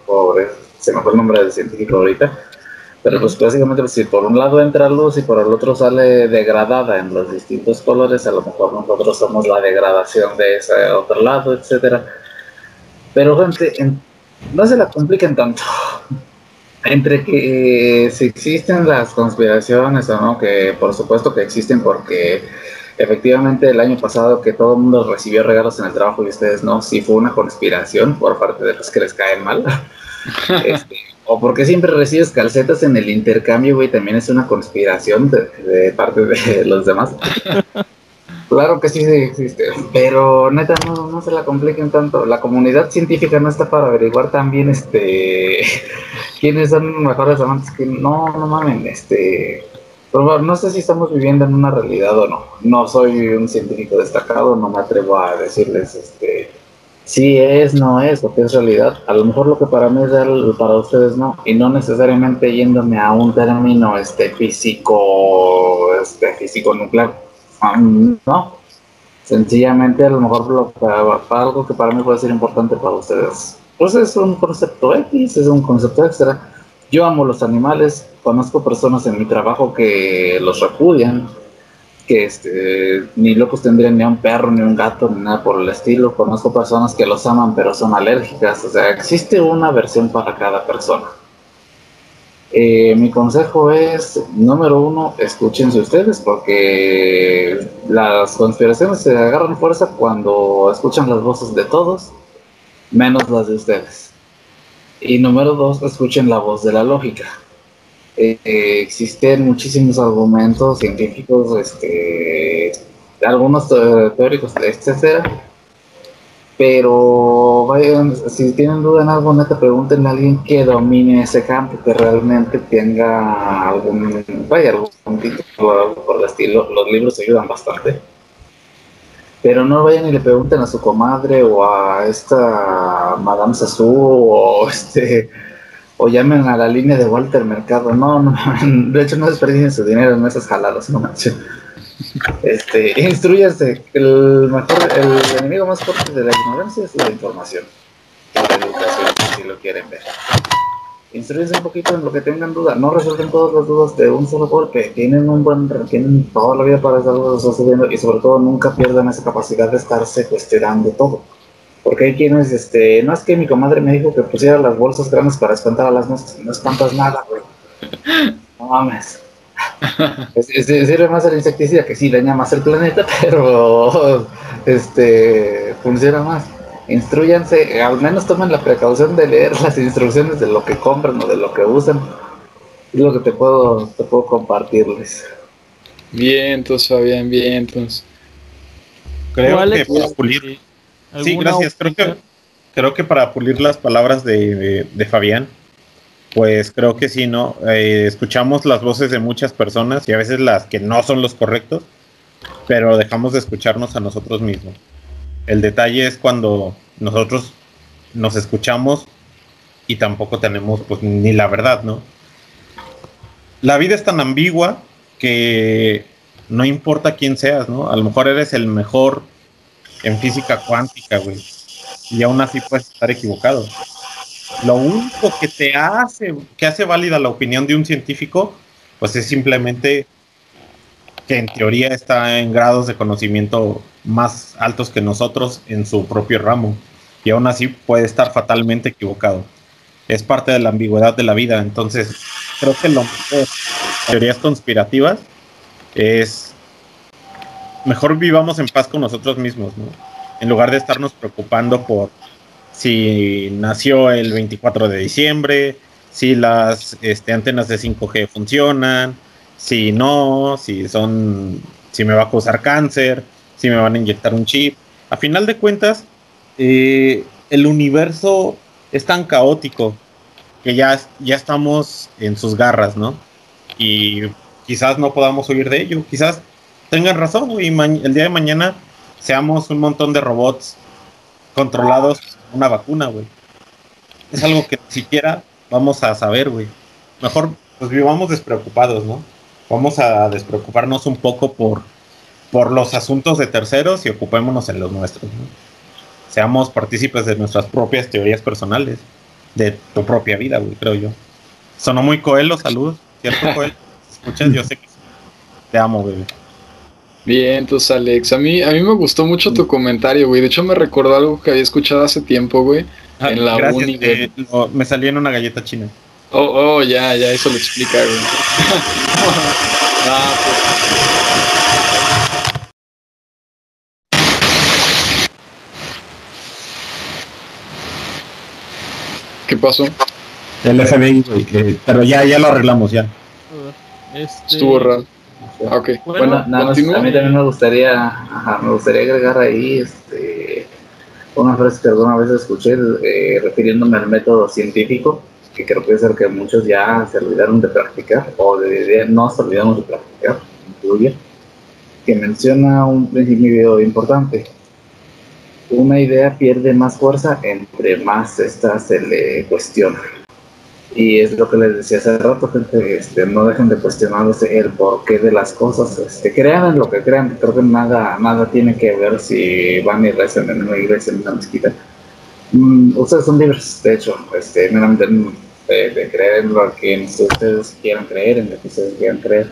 se me fue el nombre del científico ahorita, pero pues básicamente si por un lado entra luz y por el otro sale degradada en los distintos colores, a lo mejor nosotros somos la degradación de ese otro lado, etcétera. Pero gente, no se la compliquen tanto. Entre que eh, si existen las conspiraciones o no, que por supuesto que existen porque efectivamente el año pasado que todo el mundo recibió regalos en el trabajo y ustedes no, sí fue una conspiración por parte de los que les caen mal. este, o porque siempre recibes calcetas en el intercambio, güey, también es una conspiración de, parte de los demás. claro que sí, sí existe, pero neta no, no se la compliquen tanto. La comunidad científica no está para averiguar también este quiénes son los mejores amantes que no, no mamen, este no sé si estamos viviendo en una realidad o no. No soy un científico destacado, no me atrevo a decirles este si es, no es, porque es realidad. A lo mejor lo que para mí es real, para ustedes no. Y no necesariamente yéndome a un término este, físico, este, físico nuclear. No. Sencillamente, a lo mejor para, algo que para mí puede ser importante para ustedes. Pues es un concepto X, es un concepto extra. Yo amo los animales, conozco personas en mi trabajo que los repudian, que este, ni locos tendrían ni un perro, ni un gato, ni nada por el estilo. Conozco personas que los aman pero son alérgicas. O sea, existe una versión para cada persona. Eh, mi consejo es, número uno, escúchense ustedes porque las conspiraciones se agarran fuerza cuando escuchan las voces de todos, menos las de ustedes. Y número dos, escuchen la voz de la lógica eh, existen muchísimos argumentos científicos, este, algunos teóricos, etcétera. Pero vayan, si tienen duda en algo, neta, pregúntenle a alguien que domine ese campo, que realmente tenga algún, vaya, algún título por el estilo. Los libros ayudan bastante. Pero no vayan y le pregunten a su comadre o a esta Madame Sassou o este o llamen a la línea de Walter Mercado. No, no, de hecho no desperdicien su dinero en esas jaladas, no manches. Este, instruyase. El mejor, el enemigo más fuerte de la ignorancia es la información. La educación, si lo quieren ver. Instruyense un poquito en lo que tengan duda. No resuelven todas las dudas de un solo golpe. Tienen un buen, tienen toda la vida para estar sucediendo y sobre todo nunca pierdan esa capacidad de estarse cuestionando todo porque hay quienes, este, no es que mi comadre me dijo que pusiera las bolsas grandes para espantar a las moscas, no espantas nada, güey. No mames. Sirve más el insecticida que sí daña más el planeta, pero este funciona más. Instruyanse, al menos tomen la precaución de leer las instrucciones de lo que compran o de lo que usan. Es lo que te puedo, te puedo compartirles. Bien, entonces Fabián, bien, entonces. Creo que para pulir Sí, gracias. Creo que, creo que para pulir las palabras de, Fabián, pues creo que sí, ¿no? Eh, escuchamos las voces de muchas personas y a veces las que no son los correctos, pero dejamos de escucharnos a nosotros mismos. El detalle es cuando nosotros nos escuchamos y tampoco tenemos pues ni la verdad, ¿no? La vida es tan ambigua que no importa quién seas, ¿no? A lo mejor eres el mejor en física cuántica, güey. Y aún así puedes estar equivocado. Lo único que te hace, que hace válida la opinión de un científico, pues es simplemente que en teoría está en grados de conocimiento más altos que nosotros en su propio ramo. Y aún así puede estar fatalmente equivocado. Es parte de la ambigüedad de la vida. Entonces, creo que lo mejor, teorías conspirativas es mejor vivamos en paz con nosotros mismos, ¿no? En lugar de estarnos preocupando por si nació el 24 de diciembre, si las este, antenas de 5G funcionan, si no, si son si me va a causar cáncer, si me van a inyectar un chip. A final de cuentas, eh, el universo es tan caótico que ya, ya estamos en sus garras, ¿no? Y quizás no podamos huir de ello, quizás tengan razón, y el día de mañana seamos un montón de robots controlados una vacuna, güey. Es algo que ni siquiera vamos a saber, güey. Mejor pues vivamos despreocupados, ¿no? Vamos a despreocuparnos un poco por, por los asuntos de terceros y ocupémonos en los nuestros, ¿no? Seamos partícipes de nuestras propias teorías personales, de tu propia vida, güey, creo yo. Sonó muy coelo, saludos, ¿cierto, Coelho? ¿Escuchas? Yo sé que te amo, güey. Bien, entonces Alex, a mí, a mí me gustó mucho tu comentario, güey. De hecho me recordó algo que había escuchado hace tiempo, güey. Ah, en la uni, eh, me salí en una galleta china. Oh, oh, ya, ya, eso lo explica, güey. ah, pues. ¿Qué pasó? El FBI, güey. Eh, pero ya, ya lo arreglamos, ya. Este... Estuvo raro. Ok, bueno, nada más, a mí también me gustaría, ajá, me gustaría agregar ahí este, una frase que alguna vez escuché eh, refiriéndome al método científico, que creo que es el que muchos ya se olvidaron de practicar, o de, no se olvidamos de practicar, incluye, que menciona un principio importante. Una idea pierde más fuerza entre más esta se le cuestiona. Y es lo que les decía hace rato, gente, este, no dejen de cuestionarse el porqué de las cosas, este, crean lo que crean, creo que nada, nada tiene que ver si van y rezan en una iglesia, en una mezquita. Mm, ustedes son libres, de hecho, este, meramente de, de, creer en lo que ustedes quieran creer, en lo que ustedes quieran creer,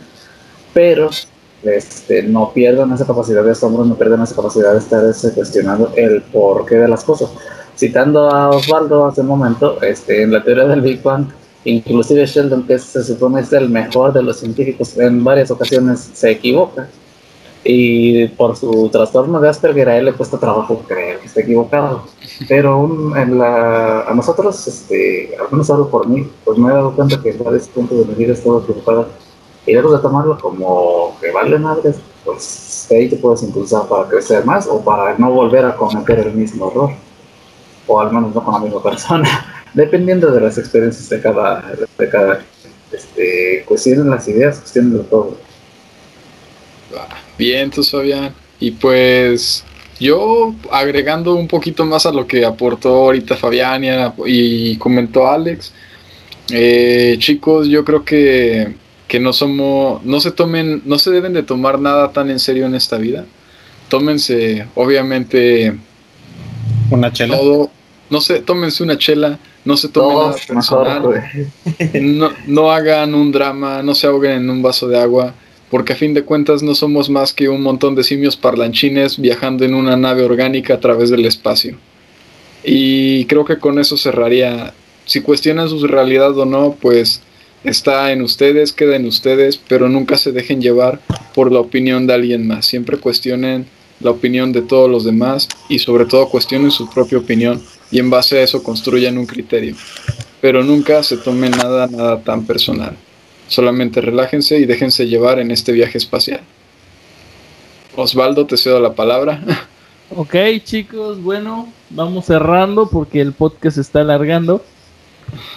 pero este, no pierdan esa capacidad de asombro, no pierdan esa capacidad de estar este, cuestionando el porqué de las cosas citando a Osvaldo hace un momento, este, en la teoría del Big Bang, inclusive Sheldon, que se supone es el mejor de los científicos, en varias ocasiones se equivoca. Y por su trastorno de Asperger a él le cuesta trabajo creer que está equivocado. Pero en la, a nosotros, este, al menos hablo por mí, pues me he dado cuenta que en varios puntos de mi vida he estado. Y luego de tomarlo como que vale madres, pues ahí te puedes impulsar para crecer más o para no volver a cometer el mismo error o al menos no con la misma persona, dependiendo de las experiencias de cada, de cada este, cuestionen las ideas, cuestionen todo. Bien, entonces Fabián. Y pues yo agregando un poquito más a lo que aportó ahorita Fabián y, comentó Alex, eh, chicos, yo creo que, que no somos, no se tomen, no se deben de tomar nada tan en serio en esta vida. Tómense, obviamente, una chela no sé, tómense una chela, no se tomen nada personal, no, no hagan un drama, no se ahoguen en un vaso de agua, porque a fin de cuentas no somos más que un montón de simios parlanchines viajando en una nave orgánica a través del espacio. Y creo que con eso cerraría. Si cuestionan su realidad o no, pues está en ustedes, queda en ustedes, pero nunca se dejen llevar por la opinión de alguien más. Siempre cuestionen la opinión de todos los demás y sobre todo cuestionen su propia opinión y en base a eso construyan un criterio. Pero nunca se tome nada, nada tan personal. Solamente relájense y déjense llevar en este viaje espacial. Osvaldo, te cedo la palabra. Ok, chicos, bueno, vamos cerrando porque el podcast está alargando.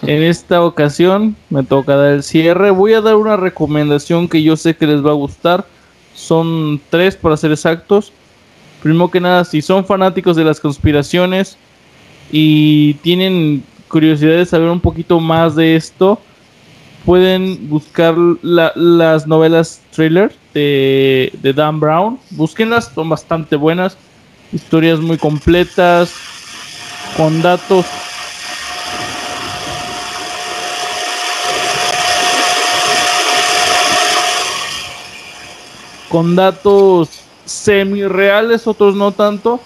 En esta ocasión me toca dar el cierre. Voy a dar una recomendación que yo sé que les va a gustar. Son tres para ser exactos. Primero que nada, si son fanáticos de las conspiraciones, y tienen curiosidad de saber un poquito más de esto, pueden buscar las novelas thriller de, de, Dan Brown. Búsquenlas, son bastante buenas. Historias muy completas, con datos. Con datos semi reales, otros no tanto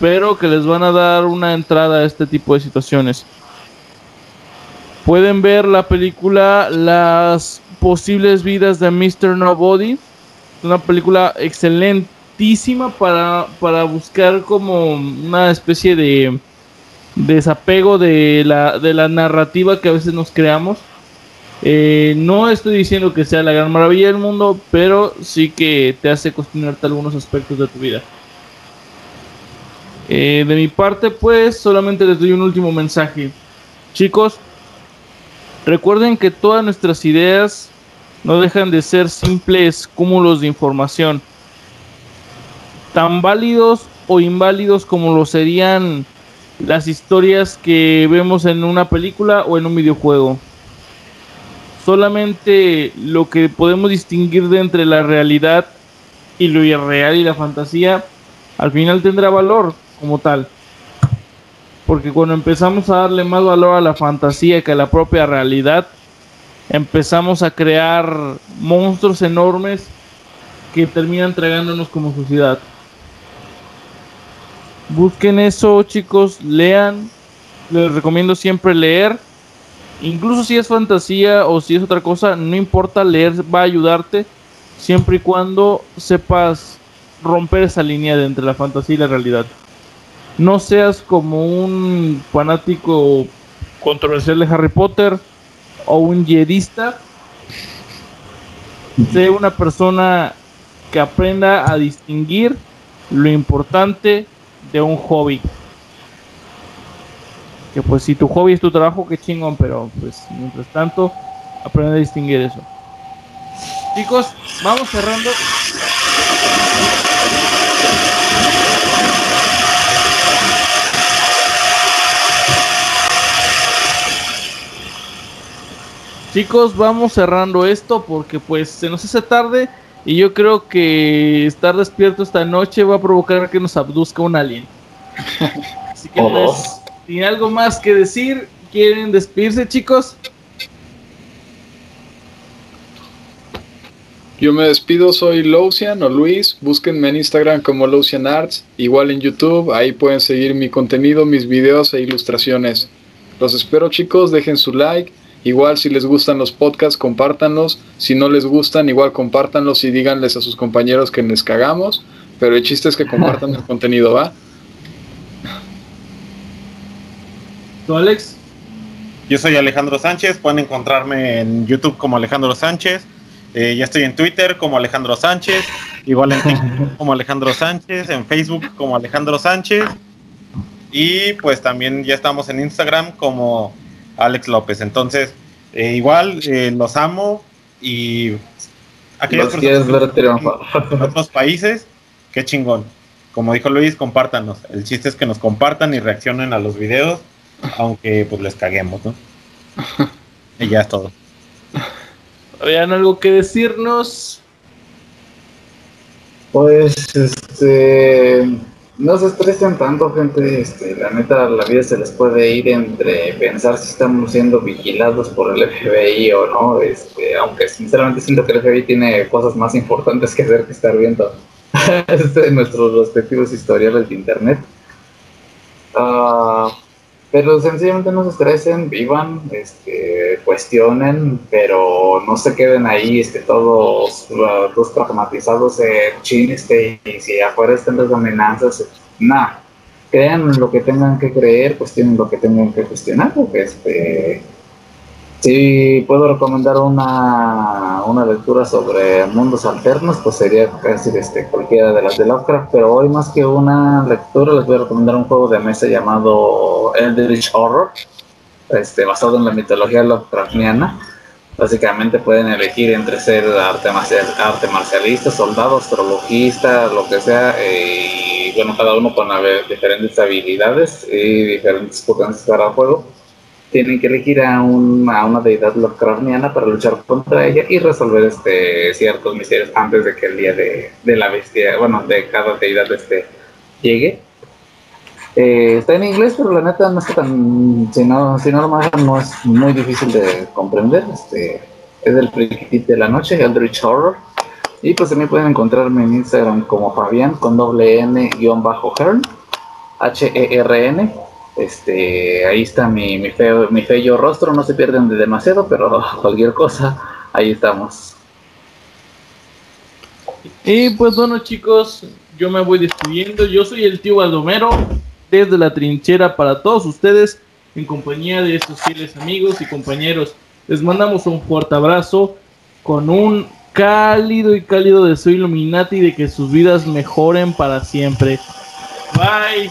pero que les van a dar una entrada a este tipo de situaciones. Pueden ver la película Las posibles vidas de Mr. Nobody. Una película excelentísima para, para buscar como una especie de desapego de la, de la narrativa que a veces nos creamos. Eh, no estoy diciendo que sea la gran maravilla del mundo, pero sí que te hace cuestionarte algunos aspectos de tu vida. Eh, de mi parte, pues solamente les doy un último mensaje. Chicos, recuerden que todas nuestras ideas no dejan de ser simples cúmulos de información, tan válidos o inválidos como lo serían las historias que vemos en una película o en un videojuego solamente lo que podemos distinguir de entre la realidad y lo irreal y la fantasía, al final tendrá valor como tal. Porque cuando empezamos a darle más valor a la fantasía que a la propia realidad, empezamos a crear monstruos enormes que terminan tragándonos como sociedad. Busquen eso, chicos, lean. Les recomiendo siempre leer incluso si es fantasía o si es otra cosa, no importa, leer va a ayudarte siempre y cuando sepas romper esa línea de entre la fantasía y la realidad. No seas como un fanático controversial de Harry Potter o un jedista. Sé una persona que aprenda a distinguir lo importante de un hobby que pues si tu hobby es tu trabajo, qué chingón, pero pues mientras tanto, aprende a distinguir eso. Chicos, vamos cerrando. Chicos, vamos cerrando esto porque pues se nos hace tarde y yo creo que estar despierto esta noche va a provocar que nos abduzca un alien. Así que pues ¿Tiene algo más que decir? ¿Quieren despedirse, chicos? Yo me despido, soy Lousian o Luis. Búsquenme en Instagram como Lousian Arts. Igual en YouTube, ahí pueden seguir mi contenido, mis videos e ilustraciones. Los espero, chicos. Dejen su like. Igual, si les gustan los podcasts, compártanlos. Si no les gustan, igual compártanlos y díganles a sus compañeros que les cagamos. Pero el chiste es que compartan el contenido, ¿va? Alex? Yo soy Alejandro Sánchez, pueden encontrarme en YouTube como Alejandro Sánchez, eh, ya estoy en Twitter como Alejandro Sánchez, igual en TikTok como Alejandro Sánchez, en Facebook como Alejandro Sánchez y pues también ya estamos en Instagram como Alex López. Entonces, eh, igual eh, los amo y aquellos otros países, qué chingón. Como dijo Luis, compártanos. El chiste es que nos compartan y reaccionen a los videos aunque pues les caguemos, ¿no? y ya es todo. ¿Habían algo que decirnos? Pues, este, no se estresen tanto, gente. Este, la neta, la vida se les puede ir entre pensar si estamos siendo vigilados por el FBI o no. Este, aunque sinceramente siento que el FBI tiene cosas más importantes que hacer que estar viendo este, nuestros respectivos historiales de internet. Ah... Pero sencillamente no se estresen, vivan, este, cuestionen, pero no se queden ahí este, todos, uh, todos pragmatizados en chiste y si afuera están las amenazas, nada. Crean lo que tengan que creer, cuestionen lo que tengan que cuestionar, porque este, si puedo recomendar una, una lectura sobre mundos alternos, pues sería casi este, cualquiera de las de Lovecraft, pero hoy más que una lectura les voy a recomendar un juego de mesa llamado Eldritch Horror, este, basado en la mitología Lovecraftiana. Básicamente pueden elegir entre ser arte, marcial, arte marcialista, soldado, astrologista, lo que sea, y bueno, cada uno con diferentes habilidades y diferentes potencias para el juego tienen que elegir a, una deidad Lovecraftiana para luchar contra ella y resolver este ciertos misterios antes de que el día de, la bestia, bueno, de cada deidad este llegue. Eh, está en inglés, pero la neta no está tan, si no, si no lo no es muy difícil de comprender. Este, es del Friki de la noche, Eldritch Horror. Y pues también pueden encontrarme en Instagram como Fabián con doble N guion bajo Hern, H-E-R-N este, ahí está mi, feo, mi feo rostro, no se pierden de demasiado, pero cualquier cosa, ahí estamos. Y pues bueno chicos, yo me voy despidiendo, yo soy el tío Baldomero, desde la trinchera para todos ustedes, en compañía de estos fieles amigos y compañeros Les mandamos un fuerte abrazo con un cálido y cálido deseo Illuminati de que sus vidas mejoren para siempre. Bye.